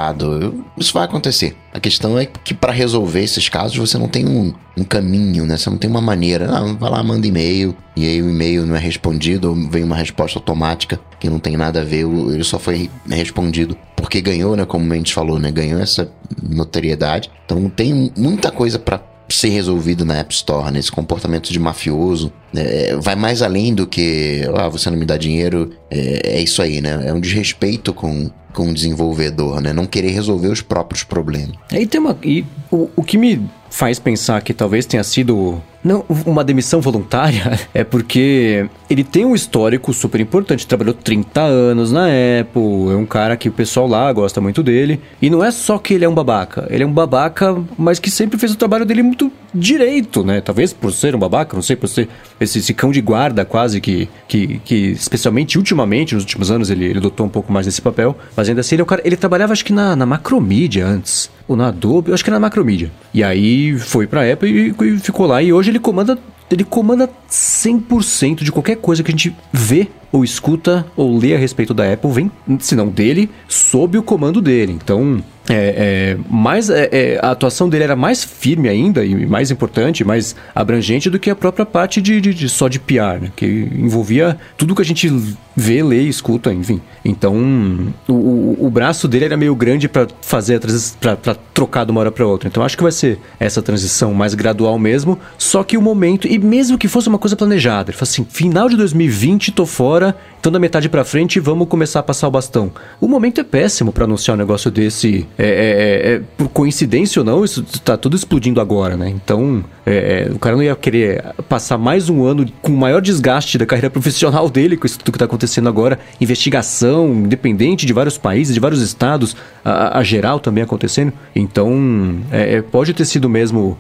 isso vai acontecer. A questão é que para resolver esses casos você não tem um, um caminho, né? Você não tem uma maneira. Ah, vai lá, manda e-mail, e aí o e-mail não é respondido, ou vem uma resposta automática que não tem nada a ver, ele só foi respondido porque ganhou, né? Como a gente falou, né? Ganhou essa notoriedade. Então tem muita coisa para ser resolvido na App Store, nesse comportamento de mafioso, né? vai mais além do que, ah, você não me dá dinheiro, é, é isso aí, né? É um desrespeito com, com o desenvolvedor, né? Não querer resolver os próprios problemas. Aí tem uma. E o, o que me faz pensar que talvez tenha sido. Não, uma demissão voluntária é porque ele tem um histórico super importante. Trabalhou 30 anos na Apple, é um cara que o pessoal lá gosta muito dele. E não é só que ele é um babaca, ele é um babaca, mas que sempre fez o trabalho dele muito direito, né? Talvez por ser um babaca, não sei, por ser esse, esse cão de guarda quase que, que, que especialmente ultimamente, nos últimos anos, ele, ele adotou um pouco mais desse papel. Mas ainda assim, ele, é cara, ele trabalhava acho que na, na Macromedia antes, ou na Adobe, acho que na Macromedia. E aí foi pra Apple e, e ficou lá. E hoje ele comanda, ele comanda 100% de qualquer coisa que a gente vê ou escuta ou lê a respeito da Apple, vem, se não dele, sob o comando dele. Então, é, é, mais, é, é, a atuação dele era mais firme ainda e mais importante, mais abrangente do que a própria parte de, de- de- só de PR, né? que envolvia tudo que a gente vê, lê, escuta, enfim. Então, o, o- braço dele era meio grande para fazer a transi- pra pra trocar de uma hora para outra. Então, acho que vai ser essa transição mais gradual mesmo. Só que o momento, e mesmo que fosse uma coisa planejada, ele fala assim: final de 2020, tô fora, então da metade pra frente vamos começar a passar o bastão. O momento é péssimo pra anunciar um negócio desse. É, é- é- é- por coincidência ou não, isso tá tudo explodindo agora, né? Então, é, é, o cara não ia querer passar mais um ano com o maior desgaste da carreira profissional dele, com isso tudo que tá acontecendo agora. Investigação independente de vários países, de vários estados, a, a geral também acontecendo. Então, pode ter sido mesmo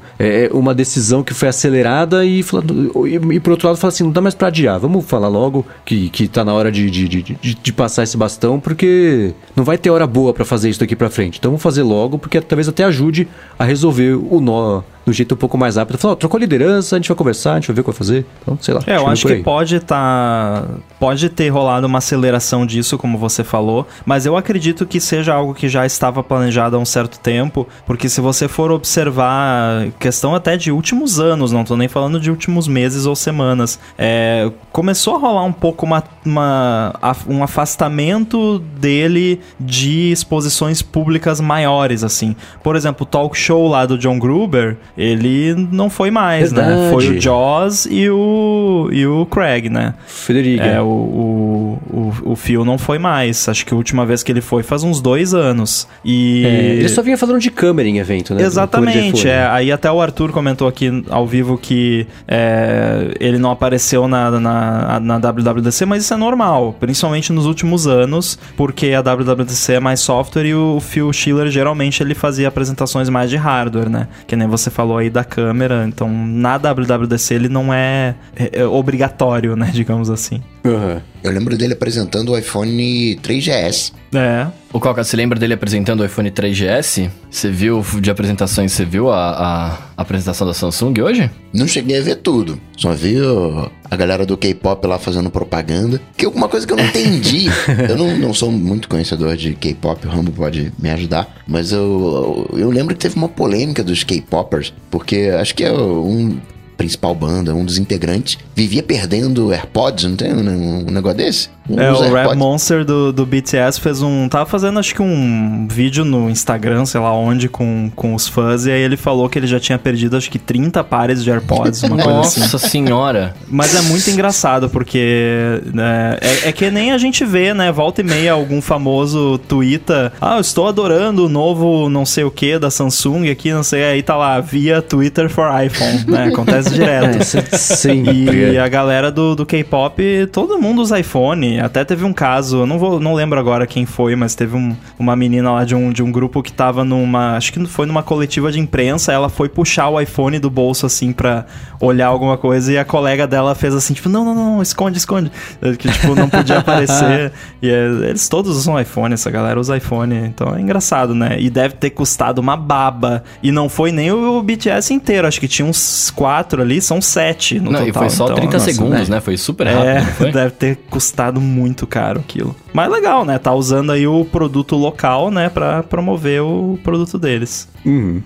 uma decisão que foi acelerada e, falando, e, e por outro lado, fala assim: não dá mais pra adiar, vamos falar logo que, que tá na hora de, de, de, de- passar esse bastão, porque não vai ter hora boa pra fazer isso daqui pra frente. Então vamos fazer logo, porque talvez até ajude a resolver o nó do jeito um pouco mais rápido. Falar, ó, trocou a liderança, a gente vai conversar, a gente vai ver o que vai fazer. Então, sei lá. É, eu acho que pode tá, pode ter rolado uma aceleração disso, como você falou, mas eu acredito que seja algo que já estava planejado há um certo tempo, porque se você for observar questão até de últimos anos, não tô nem falando de últimos meses ou semanas, é, começou a rolar um pouco uma, uma- um afastamento dele de exposições públicas maiores, assim. Por exemplo, o talk show lá do John Gruber, ele não foi mais, né? Verdade. Foi o Jaws e o, e o Craig, né? Federica. É, o, o, o, o Phil não foi mais. Acho que a última vez que ele foi faz uns dois anos. E. É, ele só vinha falando de câmera em evento, né? Exatamente, é, aí até o Arthur comentou aqui ao vivo que é, ele não apareceu na, na, na WWDC, mas isso é normal, principalmente nos últimos anos, porque a WWDC é mais software e o Phil Schiller geralmente ele fazia apresentações mais de hardware, né? Que nem você falou aí da câmera, então na WWDC ele não é, é, é obrigatório, né, digamos assim. Aham. Eu lembro dele apresentando o iPhone 3GS. É, O Coca, você lembra dele apresentando o iPhone 3GS? Você viu de apresentações, você viu a, a apresentação da Samsung hoje? Não cheguei a ver tudo. Só vi ó, a galera do K-pop lá fazendo propaganda. Que é uma coisa que eu não entendi. eu não, não sou muito conhecedor de K-pop, o Rambo pode me ajudar. Mas eu, eu lembro que teve uma polêmica dos K-popers. Porque acho que é um. Principal banda, um dos integrantes, vivia perdendo AirPods, não tem um, um negócio desse? Um É, o Rap AirPods. Monster do, do BTS fez um. Tava fazendo acho que um vídeo no Instagram, sei lá onde, com, com os fãs, e aí ele falou que ele já tinha perdido acho que 30 pares de AirPods, uma coisa assim. Nossa senhora. Mas é muito engraçado, porque né, é, é que nem a gente vê, né? Volta e meia algum famoso twitta, ah, eu estou adorando o novo não sei o que da Samsung aqui, não sei, aí tá lá, via Twitter for iPhone, né? Acontece direto. Sim. E a galera do, do K-pop, todo mundo usa iPhone. Até teve um caso, não vou, não lembro agora quem foi, mas teve um- uma menina lá de um, de um grupo que tava numa, acho que foi numa coletiva de imprensa, ela foi puxar o iPhone do bolso assim pra olhar alguma coisa e a colega dela fez assim, tipo, não, não, não, esconde, esconde, que tipo não podia aparecer. e é, eles todos usam iPhone, essa galera usa iPhone, então é engraçado, né? E deve ter custado uma baba. E não foi nem o BTS inteiro, acho que tinha uns quatro ali, são sete no não, total. e foi só então, 30 nossa, segundos, né? Foi super rápido, é, deve ter custado muito caro aquilo. Mas legal, né? Tá usando aí o produto local, né? Pra promover o produto deles. Uhum.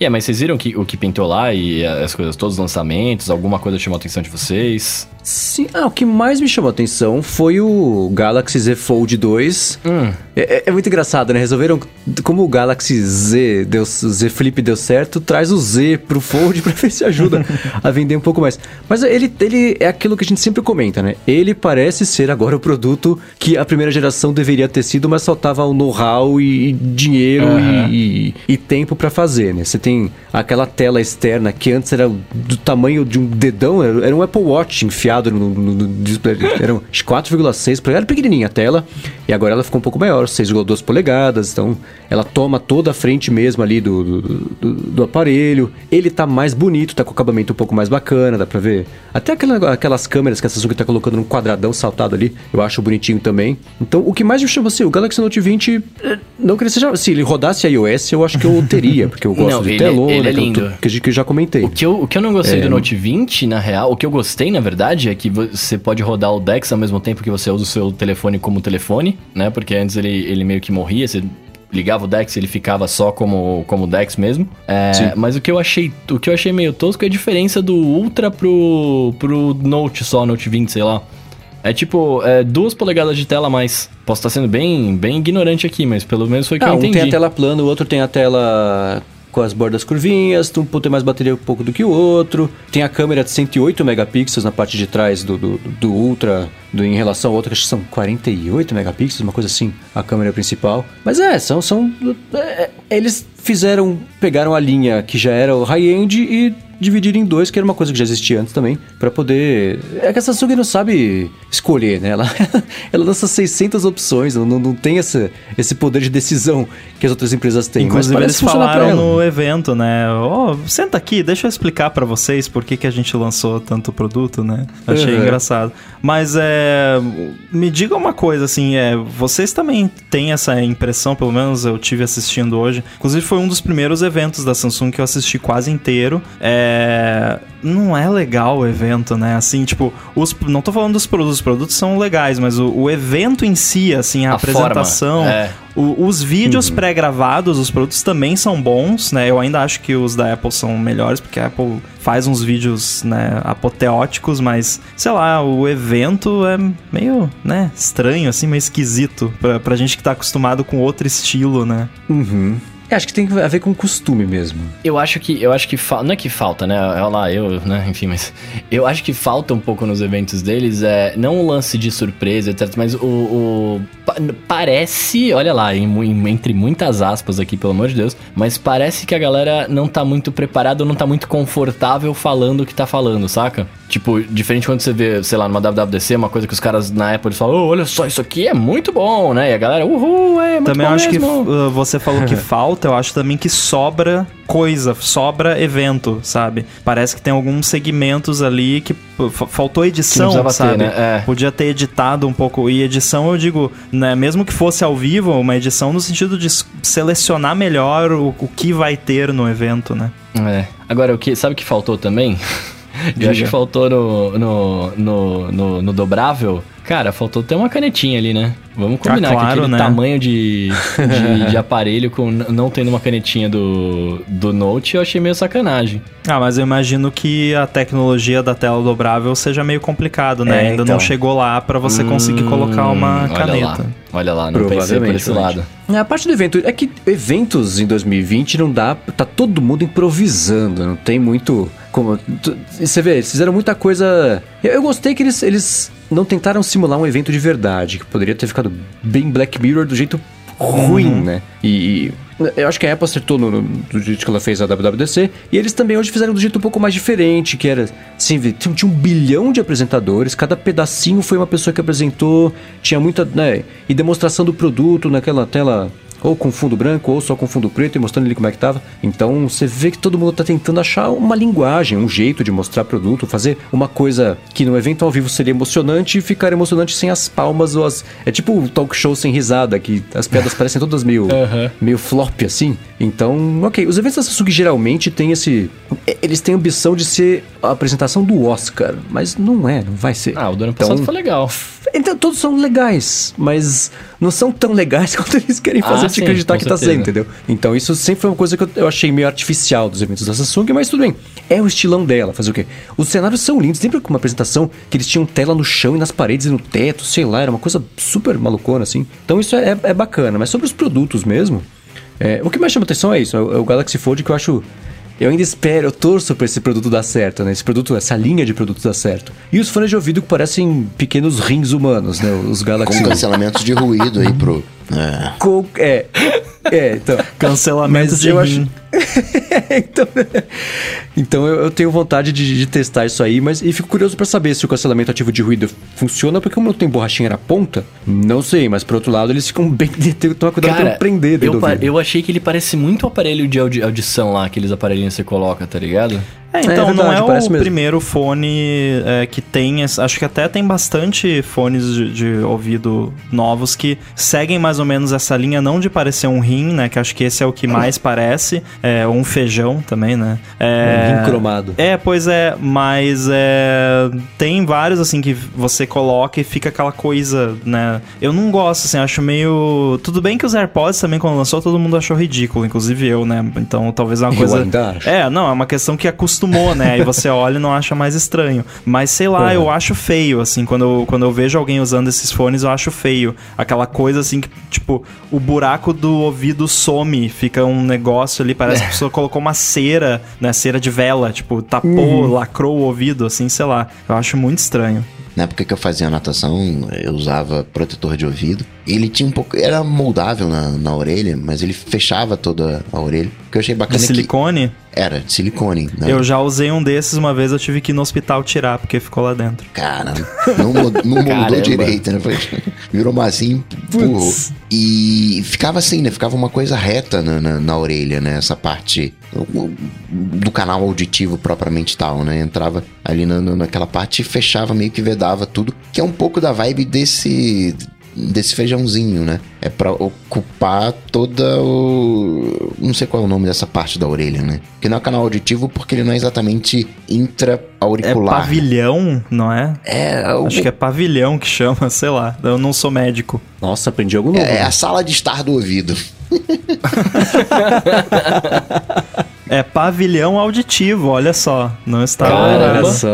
É, mas vocês viram que, o que pintou lá e as coisas, todos os lançamentos, alguma coisa chamou a atenção de vocês? Sim, ah, o que mais me chamou a atenção foi o Galaxy Z Fold 2. Hum. É, é- é muito engraçado, né? Resolveram, como o Galaxy Z, deu, Z Flip deu certo, traz o Z pro Fold pra ver se ajuda a vender um pouco mais. Mas ele, ele é aquilo que a gente sempre comenta, né? Ele parece ser agora o produto que a primeira geração deveria ter sido, mas faltava o know-how e, e dinheiro Aham. e, e tempo pra fazer, né? Você tem aquela tela externa que antes era do tamanho de um dedão, era, era um Apple Watch enfiado no, no- no display. Era um 4,6 polegadas, era pequenininha a tela, e agora ela ficou um pouco maior, 6,2 polegadas, então ela toma toda a frente mesmo ali do, do, do- do aparelho. Ele tá mais bonito, tá com o acabamento um pouco mais bacana, dá pra ver. Até aquela- aquelas câmeras que a Samsung tá colocando num quadradão saltado ali, eu acho bonitinho também. Então, o que mais me chama assim, o Galaxy Note 20, eh, não que ele seja, se ele rodasse iOS, eu acho que eu teria, porque eu gosto Não, de ele- telona, ele é lindo. que, gente- que eu já comentei. O que, eu, o que eu não gostei É. do Note 20, na real, o que eu gostei, na verdade, é que você pode rodar o Dex ao mesmo tempo que você usa o seu telefone como telefone, né? Porque antes ele, ele meio que morria, você ligava o Dex e ele ficava só como, como Dex mesmo. É, mas o que eu achei o que eu achei meio tosco é a diferença do Ultra pro, pro Note só, Note 20, sei lá. É tipo, é, duas polegadas de tela a mais. Posso estar sendo bem, bem ignorante aqui, mas pelo menos foi o que Ah, eu um entendi. tem a tela plana, o outro tem a tela com as bordas curvinhas, um tem mais bateria um pouco do que o outro. Tem a câmera de 108 megapixels na parte de trás do, do, do Ultra, do, em relação ao outro, que acho que são 48 megapixels, uma coisa assim, a câmera principal. Mas é, são. são é, é, eles fizeram, pegaram a linha que já era o high-end e dividir em dois, que era uma coisa que já existia antes também, pra poder... É que a Samsung não sabe escolher, né? Ela, ela lança 600 opções, não, não tem essa, esse poder de decisão que as outras empresas têm. Inclusive, eles falaram no evento, né? Ó, senta aqui, deixa eu explicar pra vocês por que, que a gente lançou tanto produto, né? Achei Uhum. engraçado. Mas é. Me diga uma coisa, assim, é. Vocês também têm essa impressão, pelo menos eu tive assistindo hoje. Inclusive, foi um dos primeiros eventos da Samsung que eu assisti quase inteiro. É. Não é legal o evento, né? Assim, tipo, os, não tô falando dos produtos, os produtos são legais, mas o, o evento em si, assim, a, A forma, apresentação, é. o- os vídeos Uhum. pré-gravados, os produtos também são bons, né? Eu ainda acho que os da Apple são melhores, porque a Apple faz uns vídeos, né, apoteóticos, mas, sei lá, o evento é meio, né, estranho, assim, meio esquisito pra, pra gente que tá acostumado com outro estilo, né? Uhum. É, acho que tem a ver com costume mesmo. Eu acho que, eu acho que fa- não é que falta, né? Olha lá, eu, né? Enfim, mas eu acho que falta um pouco nos eventos deles, é não um lance de surpresa, etc. Mas o, o- pa- parece, olha lá, em em- entre muitas aspas aqui, pelo amor de Deus, mas parece que a galera não tá muito preparada, ou não tá muito confortável falando o que tá falando, saca? Tipo, diferente quando você vê, sei lá, numa WWDC, uma coisa que os caras na Apple falam, "Oh, olha só, isso aqui é muito bom, né? E a galera, uhul, é muito também bom acho mesmo. que uh, você falou que falta, eu acho também que sobra coisa, sobra evento, sabe? Parece que tem alguns segmentos ali que faltou edição, Que sabe? ter, né? É. Podia ter editado um pouco. E edição, eu digo, né, mesmo que fosse ao vivo, uma edição no sentido de selecionar melhor o, o que vai ter no evento, né? É. Agora, o que, sabe o que faltou também? Eu acho que faltou no, no, no, no, no dobrável. Cara, faltou ter uma canetinha ali, né? Vamos combinar Ah, claro, que aquele né? tamanho de, de, de aparelho com não tendo uma canetinha do, do Note, eu achei meio sacanagem. Ah, mas eu imagino que a tecnologia da tela dobrável seja meio complicado, né? É, Ainda então. não chegou lá pra você conseguir colocar uma Hum, olha caneta. Lá, olha lá, não pensei por Provavelmente, esse lado. É, A parte do evento é que eventos em 2020 não dá, tá todo mundo improvisando, não tem muito como tu- você vê, eles fizeram muita coisa. Eu, eu gostei que eles, eles não tentaram simular um evento de verdade, que poderia ter ficado bem Black Mirror do jeito ruim, né? E, e eu acho que a Apple acertou no, no- do jeito que ela fez a WWDC, e eles também hoje fizeram do jeito um pouco mais diferente, que era, assim, tinha um bilhão de apresentadores, cada pedacinho foi uma pessoa que apresentou, tinha muita, né, e demonstração do produto naquela tela ou com fundo branco, ou só com fundo preto e mostrando ali como é que tava. Então você vê que todo mundo tá tentando achar uma linguagem, um jeito de mostrar produto, fazer uma coisa que no evento ao vivo seria emocionante e ficar emocionante sem as palmas ou as. É tipo um talk show sem risada, que as piadas parecem todas meio, Aham. meio flop assim. Então, ok. Os eventos da Samsung geralmente têm esse. Eles têm a ambição de ser a apresentação do Oscar, mas não é, não vai ser. Ah, o do ano Então- passado foi legal. então, todos são legais, mas não são tão legais quanto eles querem fazer Ah, te sim, acreditar que tá certeza. sendo, entendeu? Então, isso sempre foi uma coisa que eu, eu achei meio artificial dos eventos da Samsung, mas tudo bem. É o estilão dela, fazer o quê? Os cenários são lindos. Lembra com uma apresentação que eles tinham tela no chão e nas paredes e no teto, sei lá, era uma coisa super malucona, assim. Então, isso é, é bacana, mas sobre os produtos mesmo, é, o que mais chama atenção é isso, é o, é o Galaxy Fold que eu acho. Eu ainda espero, eu torço pra esse produto dar certo, né? Esse produto, essa linha de produtos dar certo. E os fones de ouvido que parecem pequenos rins humanos, né? Os Com Galaxy. cancelamentos de ruído aí pro. É. Com- é. É, então. Cancelamento de eu rim. então, então eu, eu tenho vontade de, de testar isso aí, mas e fico curioso pra saber se o cancelamento ativo de ruído funciona, porque como não tem borrachinha na ponta, não sei, mas por outro lado eles ficam bem. Tem que tomar cuidado pra não prender eu, eu achei que ele parece muito o aparelho de audi- audição lá, aqueles aparelhinhos que você coloca, tá ligado? É, então É não verdade, é o mesmo. primeiro fone é, que tem. Acho que até tem bastante fones de, de ouvido novos que seguem mais ou menos essa linha, não de parecer um rim, né? Que acho que esse é o que mais parece. É, ou um feijão também, né? É, Um rim cromado. É, pois é, mas é, tem vários assim que você coloca e fica aquela coisa, né? Eu não gosto, assim, acho meio. Tudo bem que os AirPods também, quando lançou, todo mundo achou ridículo, inclusive eu, né? Então talvez é uma coisa. É, não, é uma questão que acostumou, né? Aí você olha e não acha mais estranho. Mas sei lá, eu acho feio, assim, quando eu, quando eu vejo alguém usando esses fones, eu acho feio. Aquela coisa assim que, tipo, o buraco do ouvido some, fica um negócio ali, parece que a pessoa colocou uma cera, né? Cera de vela, tipo, tapou, Uhum. lacrou o ouvido, assim, sei lá. Eu acho muito estranho. Na época que eu fazia natação, eu usava protetor de ouvido. Ele tinha um pouco. Era moldável na, na orelha, mas ele fechava toda a orelha. Que eu achei De bacana é que silicone, era de silicone. Né? eu já usei um desses uma vez, eu tive que ir no hospital tirar, porque ficou lá dentro. Cara, não, não moldou direito, né? Foi- Virou massinho, empurrou. E ficava assim, né? Ficava uma coisa reta na, na, na orelha, né? Essa parte do canal auditivo propriamente tal, né? Entrava ali na, na- naquela parte e fechava, meio que vedava tudo. Que é um pouco da vibe desse desse feijãozinho, né? É pra ocupar toda o... Não sei qual é o nome dessa parte da orelha, né? Que não é canal auditivo porque ele não é exatamente É intra-auricular. pavilhão, não é? É, o- Acho que é pavilhão que chama, sei lá. Eu não sou médico. Nossa, aprendi algo novo. é, é né? a sala de estar do ouvido. É pavilhão auditivo, olha só. Não está. Olha só,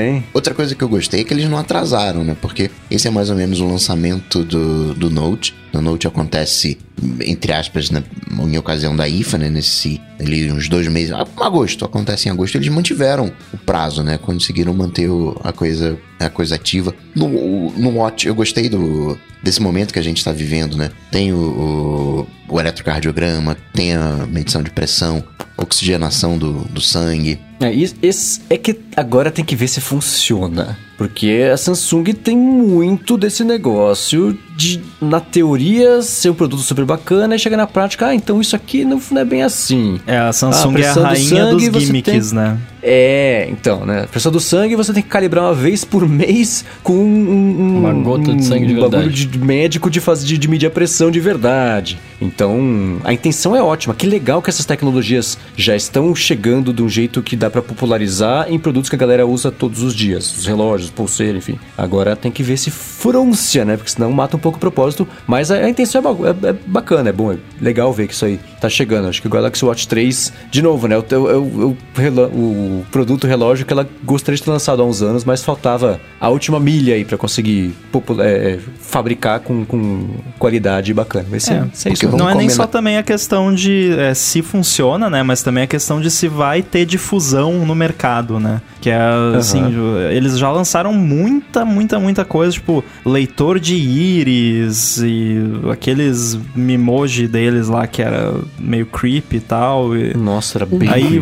hein? Outra coisa que eu gostei é que eles não atrasaram, né? Porque esse é mais ou menos o lançamento do, do Note. O Note acontece, entre aspas, né, em ocasião da IFA, né? Nesse, ali, uns dois meses. ah, Agosto, acontece em agosto. Eles mantiveram o prazo, né? Conseguiram manter o- a coisa, a coisa ativa. No, no Watch, eu gostei do, desse momento que a gente tá vivendo, né? Tem o, o, o eletrocardiograma, tem a medição de pressão, oxigenação do, do sangue. É, isso- é que agora tem que ver se funciona. Porque a Samsung tem muito desse negócio de, na teoria, ser um produto super bacana e chegar na prática, ah, então isso aqui não, não é bem assim. É, a Ah, Samsung é a pressão do rainha sangue, dos gimmicks, né? É, então, né? Pressão do sangue você tem que calibrar uma vez por mês com um, um- Uma gota de sangue de um bagulho verdade. de médico de, fazer, de, de medir a pressão de verdade. Então, a intenção é ótima. Que legal que essas tecnologias já estão chegando de um jeito que dá pra popularizar em produtos que a galera usa todos os dias. Os relógios, pulseira, enfim. Agora tem que ver se frôncia, né? Porque senão mata um pouco o propósito. Mas a, a intenção é, é- é bacana, é bom, é legal ver que isso aí tá chegando. Acho que o Galaxy Watch 3, de novo, né? O, o, o, o relo- o produto relógio que ela gostaria de ter lançado há uns anos, mas faltava a última milha aí pra conseguir popula- é, fabricar com, com qualidade bacana. Vai ser, É, ser isso. Não é nem só também a questão de é, se funciona, né? Mas também a questão de se vai ter difusão no mercado, né? Que é assim, eles já lançaram muita, muita, muita coisa, tipo, leitor de íris e aqueles mimoji deles lá que era meio creepy e tal. e- Nossa, era bem. Aí,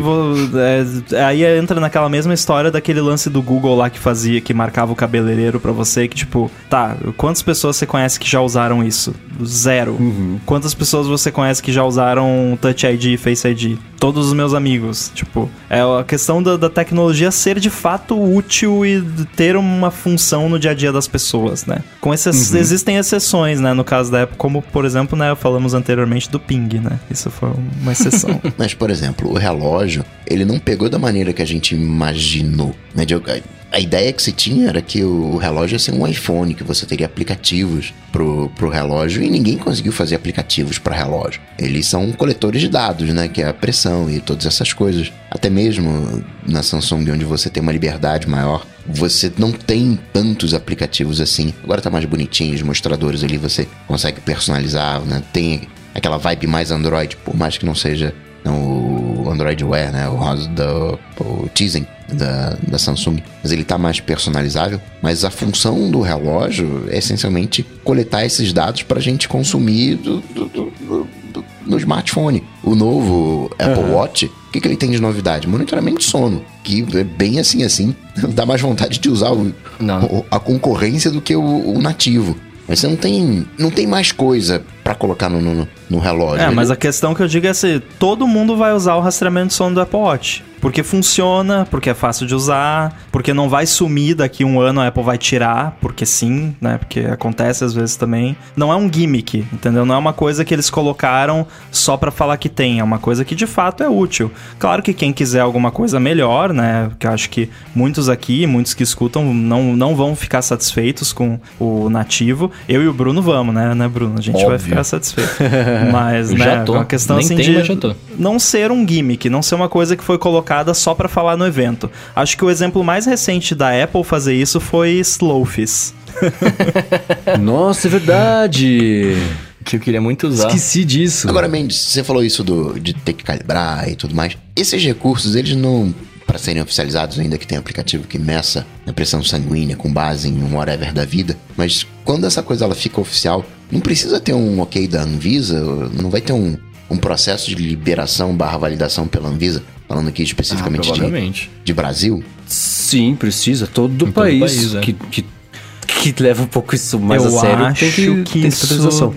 é, aí entra naquela mesma história daquele lance do Google lá que fazia, que marcava o cabeleireiro pra você, que tipo, tá, quantas pessoas você conhece que já usaram isso? Zero. Quantas pessoas você conhece que já usaram Touch ID e Face ID? Todos os meus amigos. Tipo, é a questão da, da tecnologia ser de fato útil e ter uma função no dia a dia das pessoas, né? Com exce- Existem exceções, né? No caso da Apple, como por exemplo, né? Falamos anteriormente do ping, né? Isso foi uma exceção. Mas, por exemplo, o relógio, ele não pegou da maneira que a gente imaginou. Né? De- a ideia que se tinha era que o relógio ia ser um iPhone, que você teria aplicativos pro, pro relógio, e ninguém conseguiu fazer aplicativos para relógio. Eles são coletores de dados, né? Que é a pressão e todas essas coisas. Até mesmo na Samsung, onde você tem uma liberdade maior, você não tem tantos aplicativos assim. Agora tá mais bonitinho, os mostradores ali você consegue personalizar, né? Tem aquela vibe mais Android, por mais que não seja o Android Wear, né? O do o Tizen da, da Samsung. Mas ele tá mais personalizável. Mas a função do relógio é essencialmente coletar esses dados pra gente consumir do- do- do- no smartphone. O novo Apple Watch, o que, que ele tem de novidade? Monitoramento de sono. Que é bem assim, assim, dá mais vontade de usar o- a concorrência do que o, o nativo. Mas você não tem, não tem mais coisa pra colocar no, no, no relógio. É, Ele- mas a questão que eu digo é assim, todo mundo vai usar o rastreamento de sono do Apple Watch. Porque funciona, porque é fácil de usar, porque não vai sumir daqui um ano a Apple vai tirar, porque sim, né? Porque acontece às vezes também. Não é um gimmick, entendeu? Não é uma coisa que eles colocaram só pra falar que tem, é uma coisa que de fato é útil. Claro que quem quiser alguma coisa melhor, né? Que eu acho que muitos aqui, muitos que escutam, não, não vão ficar satisfeitos com o nativo. Eu e o Bruno vamos, né, né Bruno? A gente vai Óbvio. Ficar satisfeito. Mas, né, já tô. uma questão Nem assim tenho, de mas já tô. não ser um gimmick, não ser uma coisa que foi colocada só pra falar no evento. Acho que o exemplo mais recente da Apple fazer isso foi Slowfis. Nossa, é verdade. Que eu queria muito usar. Esqueci disso. Agora, Mendes, você falou isso do, de ter que calibrar e tudo mais. Esses recursos, eles não, para serem oficializados, ainda que tem aplicativo que meça a pressão sanguínea com base em um whatever da vida, mas quando essa coisa ela fica oficial, não precisa ter um ok da Anvisa, não vai ter um, um processo de liberação barra validação pela Anvisa, falando aqui Ah, especificamente de, provavelmente. de Brasil. Sim, precisa. Todo todo país, país, é. que, que, que leva um pouco isso mais eu a sério acho tem que, que isso estabilização.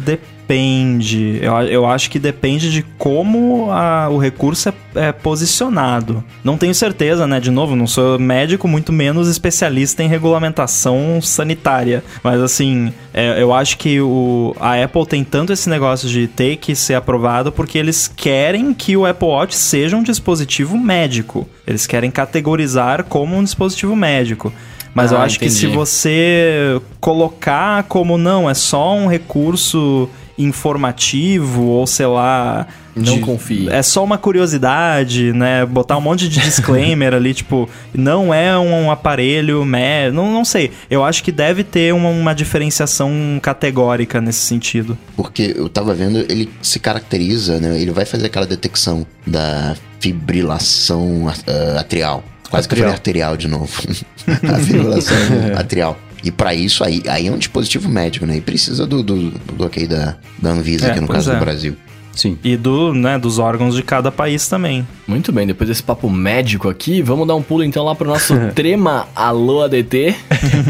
Depende. Eu, eu acho que depende de como a- o recurso é, é posicionado. Não tenho certeza, né? De novo, não sou médico, muito menos especialista em regulamentação sanitária. Mas assim, é, eu acho que o, a Apple tem tanto esse negócio de ter que ser aprovado porque eles querem que o Apple Watch seja um dispositivo médico. Eles querem categorizar como um dispositivo médico. Mas eu Ah, acho que se entendi. você colocar como não, é só um recurso informativo ou sei lá. Não confie. É só uma curiosidade, né? Botar um monte de disclaimer ali, tipo, não é um aparelho, mé- não, não sei. Eu acho que deve ter uma, uma diferenciação categórica nesse sentido. Porque eu tava vendo, ele se caracteriza, né? Ele vai fazer aquela detecção da fibrilação ah, atrial. Quase que eu falei arterial de novo. a fibrilação atrial. E pra isso aí, aí é um dispositivo médico, né? E precisa do, do, do ok da, da Anvisa, É, aqui no pois caso é. do Brasil. Sim. E do, né, dos órgãos de cada país também. Muito bem, depois desse papo médico aqui, vamos dar um pulo então lá pro nosso Trema Alô ADT,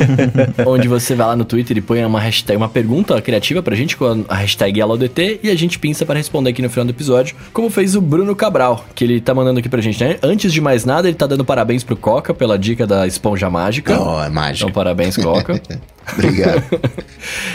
onde você vai lá no Twitter e põe uma hashtag, uma pergunta criativa pra gente com a hashtag AlôADT e a gente pensa pra responder aqui no final do episódio, como fez o Bruno Cabral, que ele tá mandando aqui pra gente, né? Antes de mais nada, ele tá dando parabéns pro Coca pela dica da esponja mágica. Oh, é mágico. Então, parabéns, Coca. Obrigado.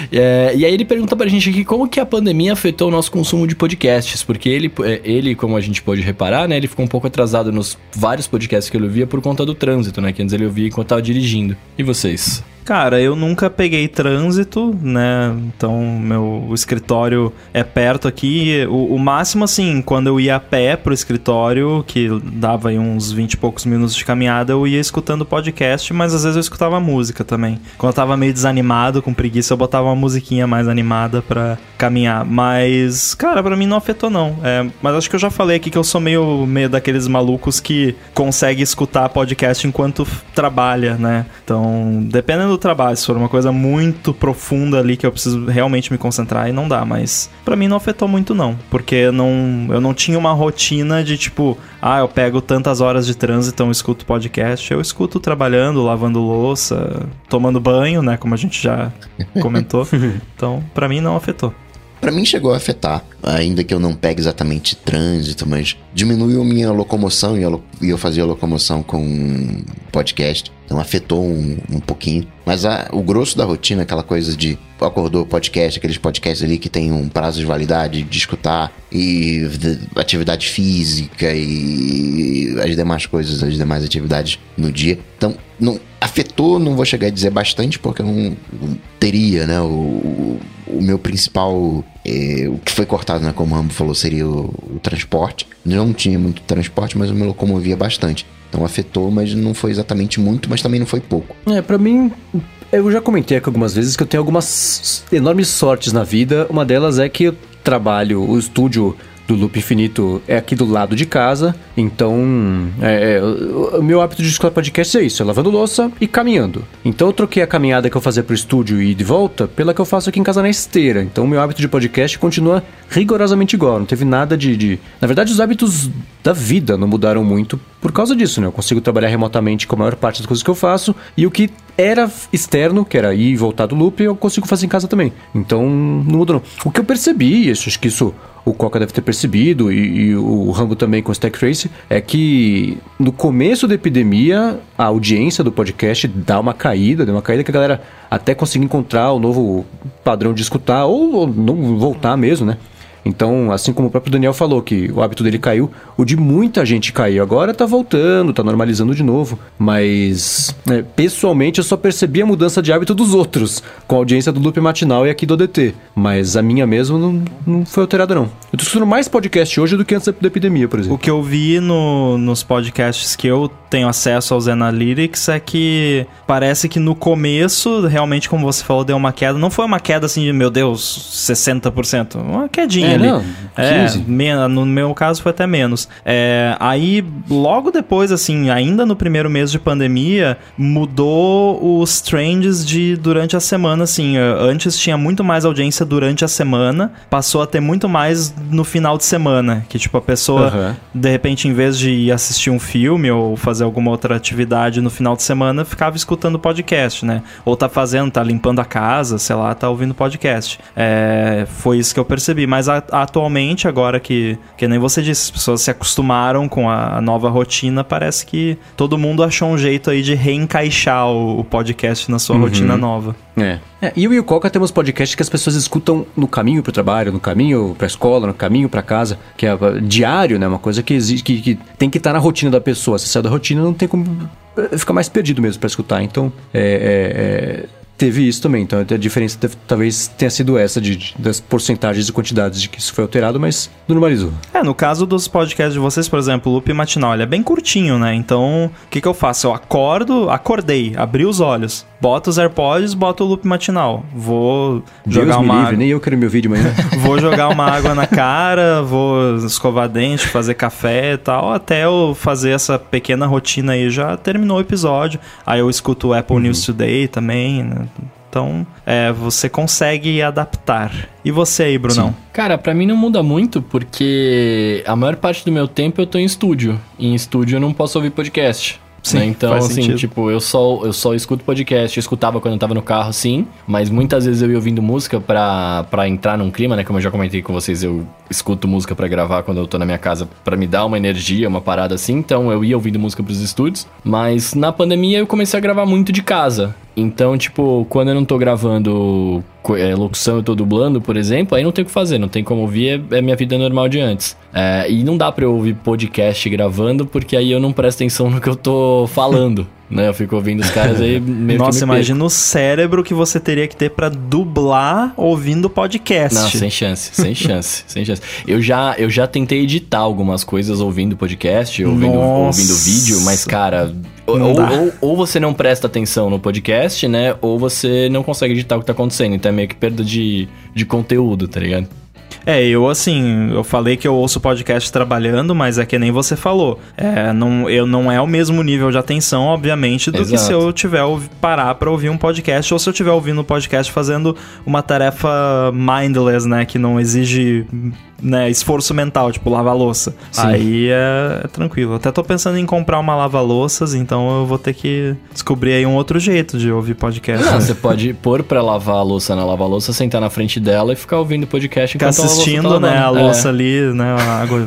É, e aí ele pergunta pra gente aqui como que a pandemia afetou o nosso consumo de podcasts, porque ele, é, ele como a gente pôde reparar, né, ele ficou um pouco atrasado nos vários podcasts que ele ouvia por conta do trânsito, né, que antes ele ouvia enquanto tava dirigindo. E vocês? Cara, eu nunca peguei trânsito, né? Então, meu escritório é perto aqui. O, o, máximo, assim, quando eu ia a pé pro escritório, que dava aí uns 20 e poucos minutos de caminhada, eu ia escutando podcast, mas às vezes eu escutava música também. Quando eu tava meio desanimado, com preguiça, eu botava uma musiquinha mais animada pra caminhar. Mas, cara, para mim não afetou, não. É, mas acho que eu já falei aqui que eu sou meio, meio daqueles malucos que consegue escutar podcast enquanto trabalha, né? Então, dependendo do trabalho. Se for uma coisa muito profunda ali que eu preciso realmente me concentrar, e não dá. Mas para mim não afetou muito, não. Porque não, eu não tinha uma rotina de tipo, ah, eu pego tantas horas de trânsito, então eu escuto podcast. Eu escuto trabalhando, lavando louça, tomando banho, né? Como a gente já comentou. então, para mim não afetou. Para mim chegou a afetar, ainda que eu não pegue exatamente trânsito, mas diminuiu minha locomoção e eu fazia locomoção com podcast, então afetou um, um pouquinho. Mas a, o grosso da rotina, aquela coisa de acordou podcast, aqueles podcasts ali que tem um prazo de validade de escutar e de, atividade física e as demais coisas, as demais atividades no dia. Então, não afetou, não vou chegar a dizer bastante porque eu não teria, né, o, o meu principal. É, o que foi cortado, né, como o Rambo falou, seria o, o transporte. Não tinha muito transporte, mas eu me locomovia bastante. Então afetou, mas não foi exatamente muito, mas também não foi pouco. É, para mim, eu já comentei aqui algumas vezes que eu tenho algumas enormes sortes na vida. Uma delas é que eu trabalho, o estúdio do Loop Infinito é aqui do lado de casa. Então, é, é, o, meu hábito de escutar podcast é isso: é lavando louça e caminhando. Então, eu troquei a caminhada que eu fazia pro estúdio e de volta pela que eu faço aqui em casa na esteira. Então, o meu hábito de podcast continua rigorosamente igual. Não teve nada de, de. Na verdade, os hábitos da vida não mudaram muito por causa disso, né? Eu consigo trabalhar remotamente com a maior parte das coisas que eu faço e o que era externo, que era ir e voltar do loop, eu consigo fazer em casa também. Então, não mudou não. O que eu percebi, acho que isso o Coca deve ter percebido, e, e, o Rambo também com o Stack Trace, é que no começo da epidemia, a audiência do podcast dá uma caída, deu uma caída que a galera até conseguir encontrar o novo padrão de escutar, ou, ou não voltar mesmo, né? Então, assim como o próprio Daniel falou que o hábito dele caiu, o de muita gente caiu. Agora tá voltando, tá normalizando de novo. Mas, é, pessoalmente, eu só percebi a mudança de hábito dos outros, com a audiência do Loop Matinal e aqui do ODT. Mas a minha mesmo não, não foi alterada, não. Eu tô escutando mais podcast hoje do que antes da epidemia, por exemplo. O que eu vi no, nos podcasts que eu tenho acesso aos Analytics é que parece que no começo, realmente, como você falou, deu uma queda. Não foi uma queda assim de, meu Deus, 60%. Uma quedinha. É, ali. Não, 15. É, no meu caso foi até menos. É, aí, logo depois, assim, ainda no primeiro mês de pandemia, mudou os trends de durante a semana, assim. Antes tinha muito mais audiência durante a semana, passou a ter muito mais no final de semana. Que, tipo, a pessoa, uhum. de repente, em vez de ir assistir um filme ou fazer alguma outra atividade no final de semana, ficava escutando podcast, né? Ou tá fazendo, tá limpando a casa, sei lá, tá ouvindo podcast. É, foi isso que eu percebi. Mas a, atualmente, agora que, que nem você disse, as pessoas se acostumaram com a, a nova rotina, parece que todo mundo achou um jeito aí de reencaixar o, o podcast na sua uhum. rotina nova. É. é. E eu e o Coca temos podcasts que as pessoas escutam no caminho pro trabalho, no caminho pra escola, no caminho pra casa, que é diário, né? Uma coisa que, existe, que, que tem que estar tá na rotina da pessoa. Se sai da rotina, não tem como é, fica mais perdido mesmo para escutar. Então, é, é, é teve isso também. Então a diferença talvez tenha sido essa de, de, das porcentagens e quantidades de que isso foi alterado, mas normalizou. É, no caso dos podcasts de vocês, por exemplo, o loop matinal, ele é bem curtinho, né? Então, o que, que eu faço? Eu acordo, acordei, abri os olhos, boto os AirPods, boto o loop matinal. Vou Deus jogar uma livre, nem eu quero meu vídeo amanhã. vou jogar uma água na cara, vou escovar dente, fazer café e tal, até eu fazer essa pequena rotina aí já terminou o episódio. Aí eu escuto o Apple uhum. News Today também, né? Então, é, você consegue adaptar. E você aí, Brunão? Sim. Cara, para mim não muda muito, porque a maior parte do meu tempo eu tô em estúdio. E em estúdio eu não posso ouvir podcast. Sim, né? Então, assim, sentido. tipo, eu só, eu só escuto podcast. Eu escutava quando eu tava no carro, sim. Mas muitas vezes eu ia ouvindo música pra, pra entrar num clima, né? Como eu já comentei com vocês, eu escuto música para gravar quando eu tô na minha casa para me dar uma energia, uma parada assim. Então eu ia ouvindo música pros estúdios. Mas na pandemia eu comecei a gravar muito de casa. Então, tipo, quando eu não tô gravando é, locução, eu tô dublando, por exemplo, aí não tem o que fazer, não tem como ouvir, é, é minha vida normal de antes. É, e não dá pra eu ouvir podcast gravando, porque aí eu não presto atenção no que eu tô falando, né? Eu fico ouvindo os caras aí meio Nossa, que me imagina o cérebro que você teria que ter pra dublar ouvindo podcast. Não, sem chance, sem chance, sem chance. Eu já, eu já tentei editar algumas coisas ouvindo podcast, ouvindo, Nossa. ouvindo vídeo, mas, cara, ou, ou, ou você não presta atenção no podcast, né? Ou você não consegue editar o que tá acontecendo. Então é meio que perda de, de conteúdo, tá ligado? É, eu assim, eu falei que eu ouço podcast trabalhando, mas é que nem você falou. É, não, eu não é o mesmo nível de atenção, obviamente, do que Exato. se eu tiver parar pra ouvir um podcast ou se eu tiver ouvindo um podcast fazendo uma tarefa mindless, né, que não exige né, esforço mental, tipo lavar louça. Sim. Aí é, é tranquilo. Até tô pensando em comprar uma lava-louças, então eu vou ter que descobrir aí um outro jeito de ouvir podcast. Não, né? você pode pôr pra lavar a louça na lava-louça, sentar na frente dela e ficar ouvindo podcast Ficar enquanto a louça tá assistindo, né, a. É. louça ali, né, a água.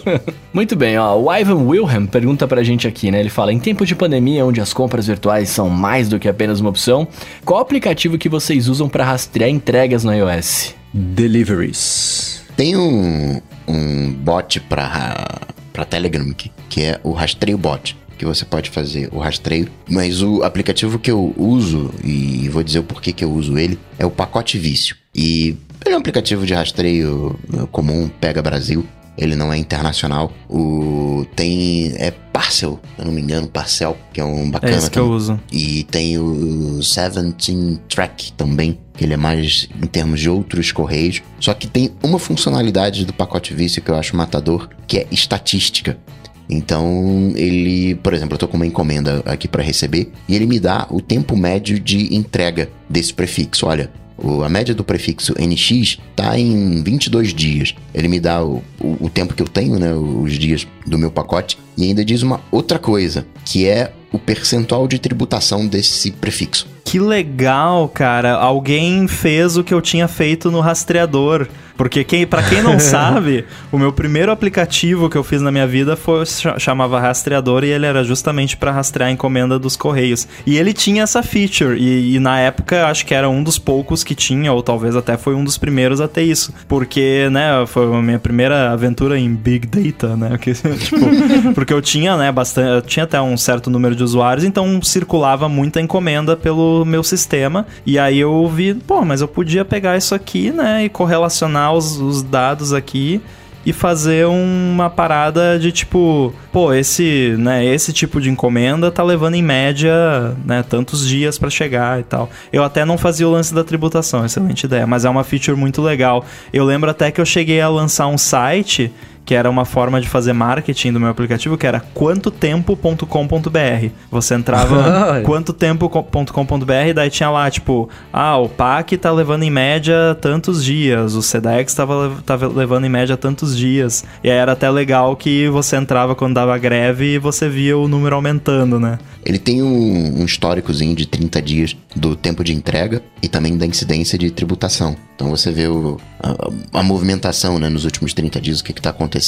Muito bem, ó. O Ivan Wilhelm pergunta pra gente aqui, né? Ele fala: em tempo de pandemia, onde as compras virtuais são mais do que apenas uma opção, qual aplicativo que vocês usam pra rastrear entregas no iOS? Deliveries. Tem um, um bot pra, pra Telegram que, que é o rastreio bot. Que você pode fazer o rastreio. Mas o aplicativo que eu uso, e vou dizer o porquê que eu uso ele, é o Pacote Vício. E ele é um aplicativo de rastreio eh, comum, pega Brasil. Ele não é internacional. O tem é Parcel, se eu não me engano, Parcel, que é um bacana É esse que eu também. uso. E tem o Seventeen Track também, que ele é mais em termos de outros correios. Só que tem uma funcionalidade do pacote vício que eu acho matador, que é estatística. Então, ele, por exemplo, eu tô com uma encomenda aqui para receber e ele me dá o tempo médio de entrega desse prefixo. Olha, a média do prefixo NX tá em 22 dias. Ele me dá o, o, o tempo que eu tenho, né, os dias do meu pacote e ainda diz uma outra coisa, que é o percentual de tributação desse prefixo. Que legal, cara. Alguém fez o que eu tinha feito no rastreador. Porque quem, para quem não sabe, o meu primeiro aplicativo que eu fiz na minha vida foi cha- chamava Rastreador e ele era justamente para rastrear a encomenda dos correios. E ele tinha essa feature e, e na época acho que era um dos poucos que tinha ou talvez até foi um dos primeiros a ter isso, porque, né, foi a minha primeira aventura em Big Data, né? Que, tipo, porque eu tinha, né, bastante, eu tinha até um certo número de usuários, então circulava muita encomenda pelo meu sistema. E aí eu vi, pô, mas eu podia pegar isso aqui, né, e correlacionar os, os dados aqui e fazer uma parada de tipo, pô, esse, né, esse tipo de encomenda tá levando em média, né, tantos dias pra chegar e tal. Eu até não fazia o lance da tributação, excelente ideia, mas é uma feature muito legal. Eu lembro até que eu cheguei a lançar um site que era uma forma de fazer marketing do meu aplicativo, que era quantotempo.com.br. Você entrava quantotempo.com.br, daí tinha lá, tipo, ah, o PAC tá levando em média tantos dias, o SEDEX tava, tava levando em média tantos dias. E aí era até legal que você entrava quando dava greve e você via o número aumentando, né? Ele tem um, um históricozinho de 30 dias do tempo de entrega e também da incidência de tributação. Então você vê o- a, a movimentação né, nos últimos 30 dias, o que está acontecendo.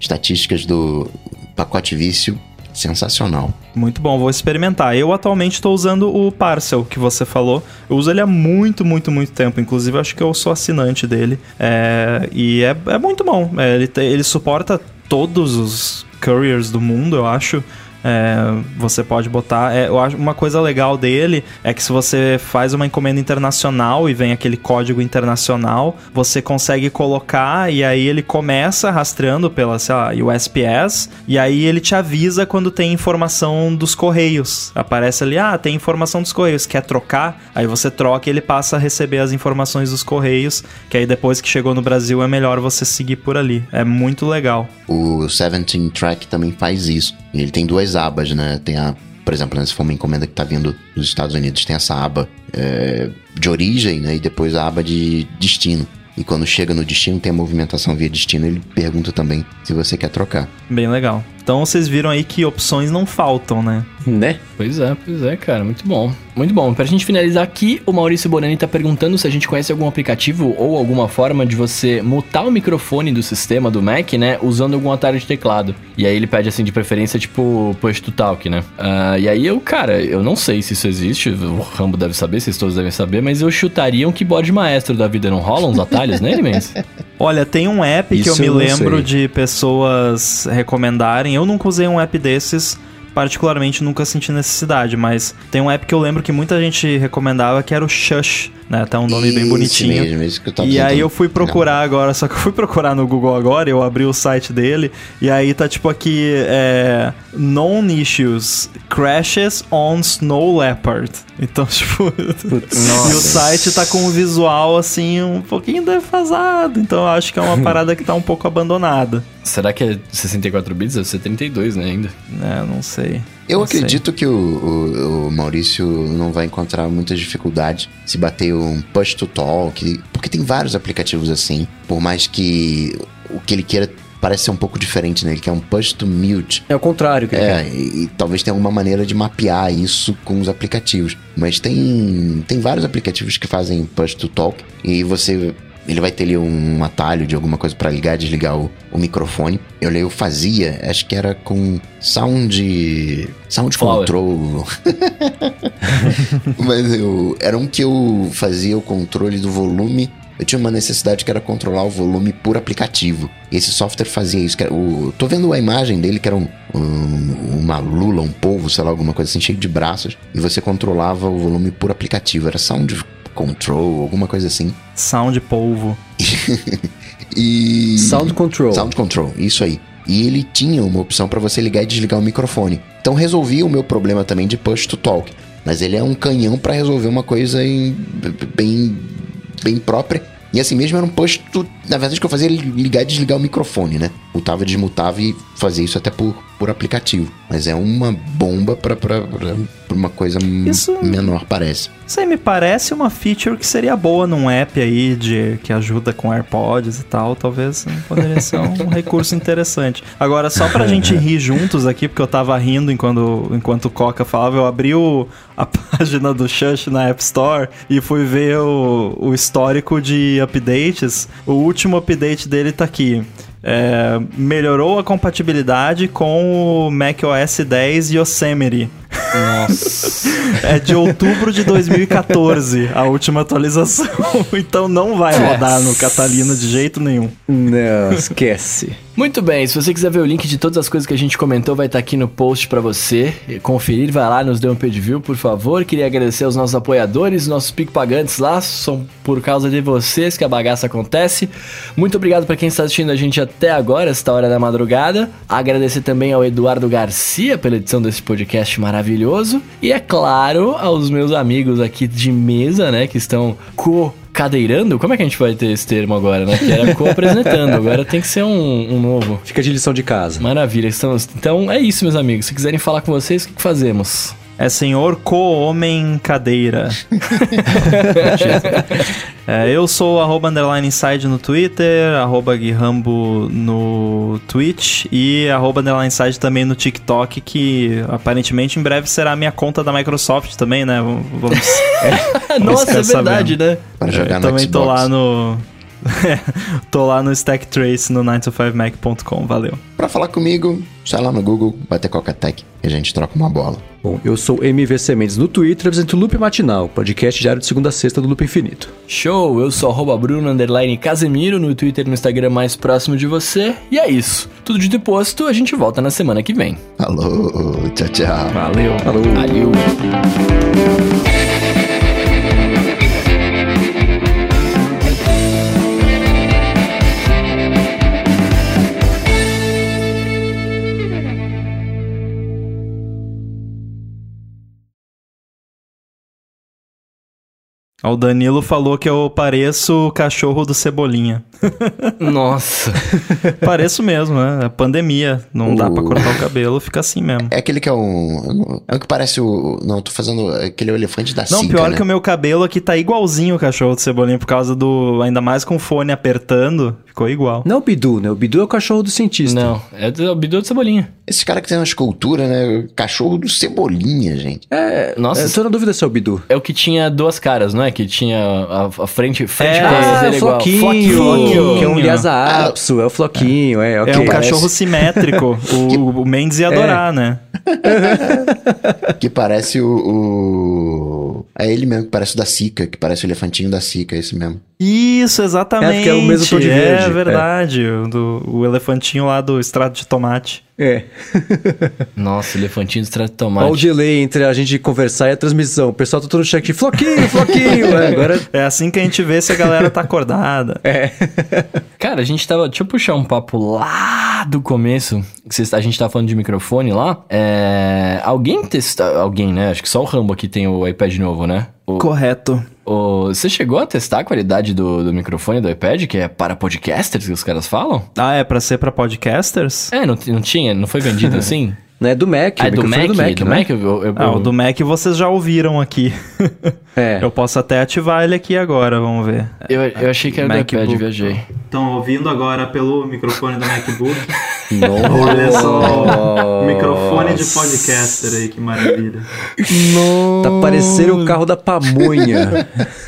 Estatísticas do pacote vício, sensacional. Muito bom, vou experimentar. Eu atualmente estou usando o Parcel que você falou. Eu uso ele há muito, muito, muito tempo. Inclusive, acho que eu sou assinante dele. É, e é, é muito bom. É, ele, te- ele suporta todos os couriers do mundo, eu acho. É, você pode botar. é, eu acho uma coisa legal dele é que se você faz uma encomenda internacional e vem aquele código internacional, você consegue colocar e aí ele começa rastreando pela, sei lá, USPS e aí ele te avisa quando tem informação dos correios. Aparece ali, ah, tem informação dos correios, quer trocar? Aí você troca e ele passa a receber as informações dos correios, que aí depois que chegou no Brasil é melhor você seguir por ali. É muito legal. O 17 Track também faz isso. Ele tem duas abas, né? Tem a, por exemplo, né, se for uma encomenda que está vindo dos Estados Unidos, tem essa aba é, de origem, né? E depois a aba de destino. E quando chega no destino, tem a movimentação via destino, ele pergunta também se você quer trocar. Bem legal. Então vocês viram aí que opções não faltam, né? Né? Pois é, pois é, cara, muito bom. Muito bom. Pra gente finalizar aqui, o Maurício Bonani tá perguntando se a gente conhece algum aplicativo ou alguma forma de você mutar o microfone do sistema do Mac, né, usando algum atalho de teclado. E aí ele pede, assim, de preferência, tipo, push to talk, né? Ah, e aí eu, cara, eu não sei se isso existe, o Rambo deve saber, vocês todos devem saber, mas eu chutaria um keyboard maestro da vida. Não rolam uns atalhos nele, Mendes? Olha, tem um app que eu Isso me eu não lembro sei. de pessoas recomendarem. Eu nunca usei um app desses, particularmente nunca senti necessidade, mas tem um app que eu lembro que muita gente recomendava que era o Shush, né? Tá um nome bem Esse bonitinho. mesmo, esse que eu tava E aí tentando- eu fui procurar agora, só que eu fui procurar no Google agora, eu abri o site dele, e aí tá tipo aqui, é, Non-issues, crashes on Snow Leopard. Então, tipo, e o site tá com um visual assim, um pouquinho defasado, então eu acho que é uma parada que tá um pouco abandonada. Será que é 64 bits? Deve ser 32, né, ainda. É, não sei. Eu Não sei. acredito que o, o- o Maurício não vai encontrar muitas dificuldades se bater um push to talk, porque tem vários aplicativos assim, por mais que o que ele queira parece ser um pouco diferente, né? Ele quer um push to mute. É o contrário que ele É, quer. e, e talvez tenha alguma maneira de mapear isso com os aplicativos. Mas tem, tem vários aplicativos que fazem push to talk e você. Ele vai ter ali um atalho de alguma coisa para ligar e desligar o, o microfone. Eu, eu fazia, acho que era com sound. Sound Flower. control. Mas eu, era um que eu fazia o controle do volume. Eu tinha uma necessidade que era controlar o volume por aplicativo. E esse software fazia isso. que era o, tô vendo a imagem dele, que era um, um- uma lula, um polvo, sei lá, alguma coisa assim, cheio de braços. E você controlava o volume por aplicativo. Era sound control, alguma coisa assim. Sound polvo. E. Sound control. Sound Control, isso aí. E ele tinha uma opção para você ligar e desligar o microfone. Então resolvia o meu problema também de push to talk. Mas ele é um canhão para resolver uma coisa em- bem, bem própria. E assim mesmo era um push to... Na verdade, o que eu fazia era ligar e desligar o microfone, né? Mutava, desmutava e fazia isso até por, por aplicativo. Mas é uma bomba pra uma coisa Isso- menor, parece. Isso aí me parece uma feature que seria boa num app aí de que ajuda com AirPods e tal. Talvez poderia ser um recurso interessante. Agora, só pra gente rir juntos aqui, porque eu tava rindo enquanto, enquanto o Coca falava, eu abri o, a página do Shush na App Store e fui ver o, o histórico de updates. O último update dele tá aqui. É, melhorou a compatibilidade com o macOS 10 Yosemite. Nossa. É de outubro de 2014, a última atualização. Então não vai rodar no Catalina de jeito nenhum. Não, esquece. Muito bem, se você quiser ver o link de todas as coisas que a gente comentou, vai estar aqui no post pra você conferir. Vai lá, nos dê um page view, por favor. Queria agradecer aos nossos apoiadores, nossos pic pagantes lá. São por causa de vocês que a bagaça acontece. Muito obrigado pra quem está assistindo a gente até agora, esta hora da madrugada. Agradecer também ao Eduardo Garcia pela edição desse podcast maravilhoso. E é claro, aos meus amigos aqui de mesa, né, que estão co cadeirando? Como é que a gente vai ter esse termo agora, né? Que era co-apresentando, agora tem que ser um, um novo. Fica de lição de casa. Maravilha, estamos... então é isso, meus amigos. Se quiserem falar com vocês, o que fazemos? É senhor co-homem cadeira. É, eu sou arroba underline inside no Twitter, arroba guirambo no Twitch e arroba underline inside também no TikTok, que aparentemente em breve será a minha conta da Microsoft também, né? V- Vamos. Nossa, é verdade, né? Para jogar Eu no também Xbox. tô lá no. tô lá no Stack Trace no 9to5mac.com, valeu. Pra falar comigo, sai lá no Google, vai ter Coca-Tech e a gente troca uma bola. Bom, eu sou MVC Mendes no Twitter, apresento o Loop Matinal, podcast diário de segunda a sexta do Loop Infinito. Show, eu sou arroba Bruno underline Casemiro no Twitter e no Instagram mais próximo de você. E é isso. Tudo dito e posto, a gente volta na semana que vem. Alô, tchau, tchau. Valeu. Falou! Valeu! O Danilo falou que eu pareço o cachorro do Cebolinha. Nossa. pareço mesmo, né? É pandemia. Não dá pra O- cortar o cabelo, fica assim mesmo. É aquele que é um. É o que parece o. Não, tô fazendo aquele elefante da Não, Cinca, pior né? que o meu cabelo aqui tá igualzinho o cachorro do Cebolinha, por causa do. Ainda mais com o fone apertando, ficou igual. Não é o Bidu, né? O Bidu é o cachorro do cientista. Não, é do Bidu de Cebolinha. Esse cara que tem uma escultura, né? O Cachorro do Cebolinha, gente. É, Nossa. Eu tô na dúvida se é o Bidu. É o que tinha duas caras, não é? Que tinha a, a frente, frente É, ah, é o igual. Floquinho, Floquinho. que é um Lhasa Apso, é o Floquinho, é, ok. é um parece- cachorro simétrico. o, o Mendes ia adorar, né? Que parece o, o- É ele mesmo, que parece o da Sica, que parece o elefantinho da Sica, é esse mesmo. Isso, exatamente. É, porque é o mesmo tom de É verde, verdade. O, do- o elefantinho lá do extrato de tomate. É. Nossa, elefantinho de extrato de Olha o tomate. delay entre a gente conversar e a transmissão. O pessoal tá todo cheio aqui, Floquinho, Floquinho. é, agora... É assim que a gente vê se a galera tá acordada. É. Cara, a gente tava. Deixa eu puxar um papo lá do começo. que a gente tava falando de microfone lá. É, alguém testa. Alguém, né? Acho que só o Rambo aqui tem o iPad novo, né? O- Correto. o- você chegou a testar a qualidade do, do microfone do iPad, que é para podcasters que os caras falam? Ah, é pra ser pra podcasters? É, não, não tinha, não foi vendido assim? Não é do Mac, ah, o é do Mac? é do Mac, do né? Mac? Eu, eu- Ah, o do Mac vocês já ouviram aqui. É. Eu posso até ativar ele aqui agora, vamos ver. eu, eu achei que era do MacBook iPad, viajei. Estão ouvindo agora pelo microfone do MacBook. Nossa. Olha só, microfone de podcaster aí, que maravilha. Tá parecendo o carro da pamonha.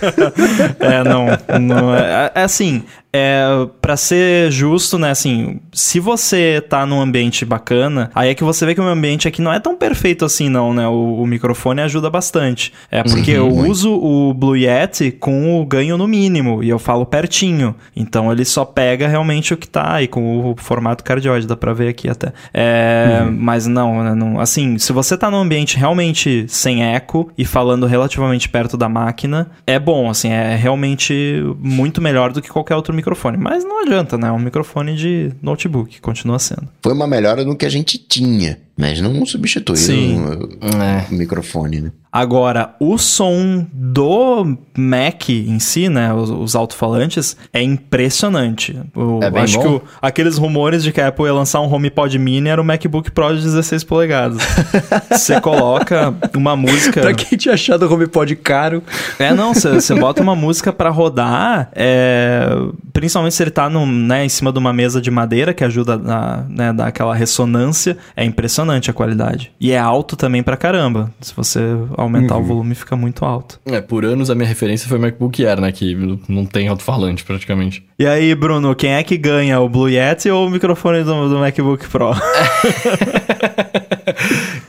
É, não, não é, é assim, é para ser justo, né, assim, se você tá num ambiente bacana, aí é que você vê que o meu ambiente aqui não é tão perfeito assim não, né? O, o microfone ajuda bastante. É porque eu uso o Blue Yeti com o ganho no mínimo e eu falo pertinho. Então ele só pega realmente o que tá aí com o formato cardioide, dá pra ver aqui até. É, mas não, né, não, assim, se você tá num ambiente realmente sem eco e falando relativamente perto da máquina, é bom, assim, é realmente muito melhor do que qualquer outro microfone. Mas não adianta, né? É um microfone de notebook, continua sendo. Foi uma melhora no que a gente tinha, mas não substituiu Sim. o, É. o microfone, né? Agora, o som do Mac em si, né, os, os alto-falantes, é impressionante. É bem acho bom? que o- aqueles rumores de que a Apple ia lançar um HomePod Mini era o MacBook Pro de 16 polegadas. Você coloca uma música... pra quem tinha achado o HomePod caro. É, não, você bota uma música pra rodar, é, principalmente se ele tá num, né, em cima de uma mesa de madeira, que ajuda a né, dar aquela ressonância, é impressionante a qualidade. E é alto também pra caramba. Se você aumentar o volume, fica muito alto. É, por anos a minha referência foi o MacBook Air, né? Que não tem alto-falante praticamente. E aí, Bruno, quem é que ganha, o Blue Yeti ou o microfone do, do MacBook Pro?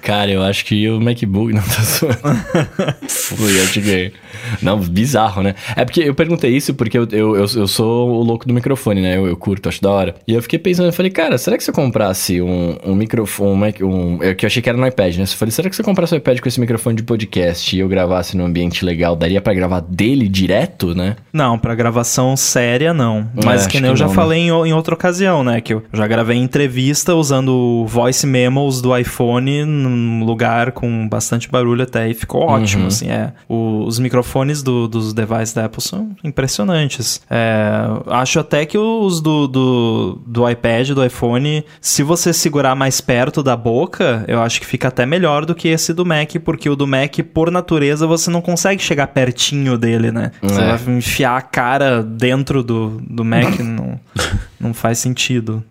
Cara, eu acho que o MacBook não tá zoando. Fui, eu te ganhei. Não, bizarro, né? É porque eu perguntei isso porque eu, eu, eu, eu sou o louco do microfone, né? Eu, eu curto, acho da hora. E eu fiquei pensando, eu falei, cara, será que se eu comprasse um, um microfone, um, um, é que eu achei que era no iPad, né? Eu falei, será que se eu comprasse um iPad com esse microfone de podcast e eu gravasse num ambiente legal, daria pra gravar dele direto, né? Não, pra gravação séria, não. É, Mas acho que nem que eu já não, né? falei em, o- em outra ocasião, né? Que eu já gravei entrevista usando voice memos do iPhone num lugar com bastante barulho até e ficou ótimo, Uhum. assim, é. O- os microfones do- dos devices da Apple são impressionantes. É, acho até que os do, do, do iPad, do iPhone, se você segurar mais perto da boca, eu acho que fica até melhor do que esse do Mac, porque o do Mac, por natureza, você não consegue chegar pertinho dele, né? Você É. vai enfiar a cara dentro do, do Mac, não, não faz sentido.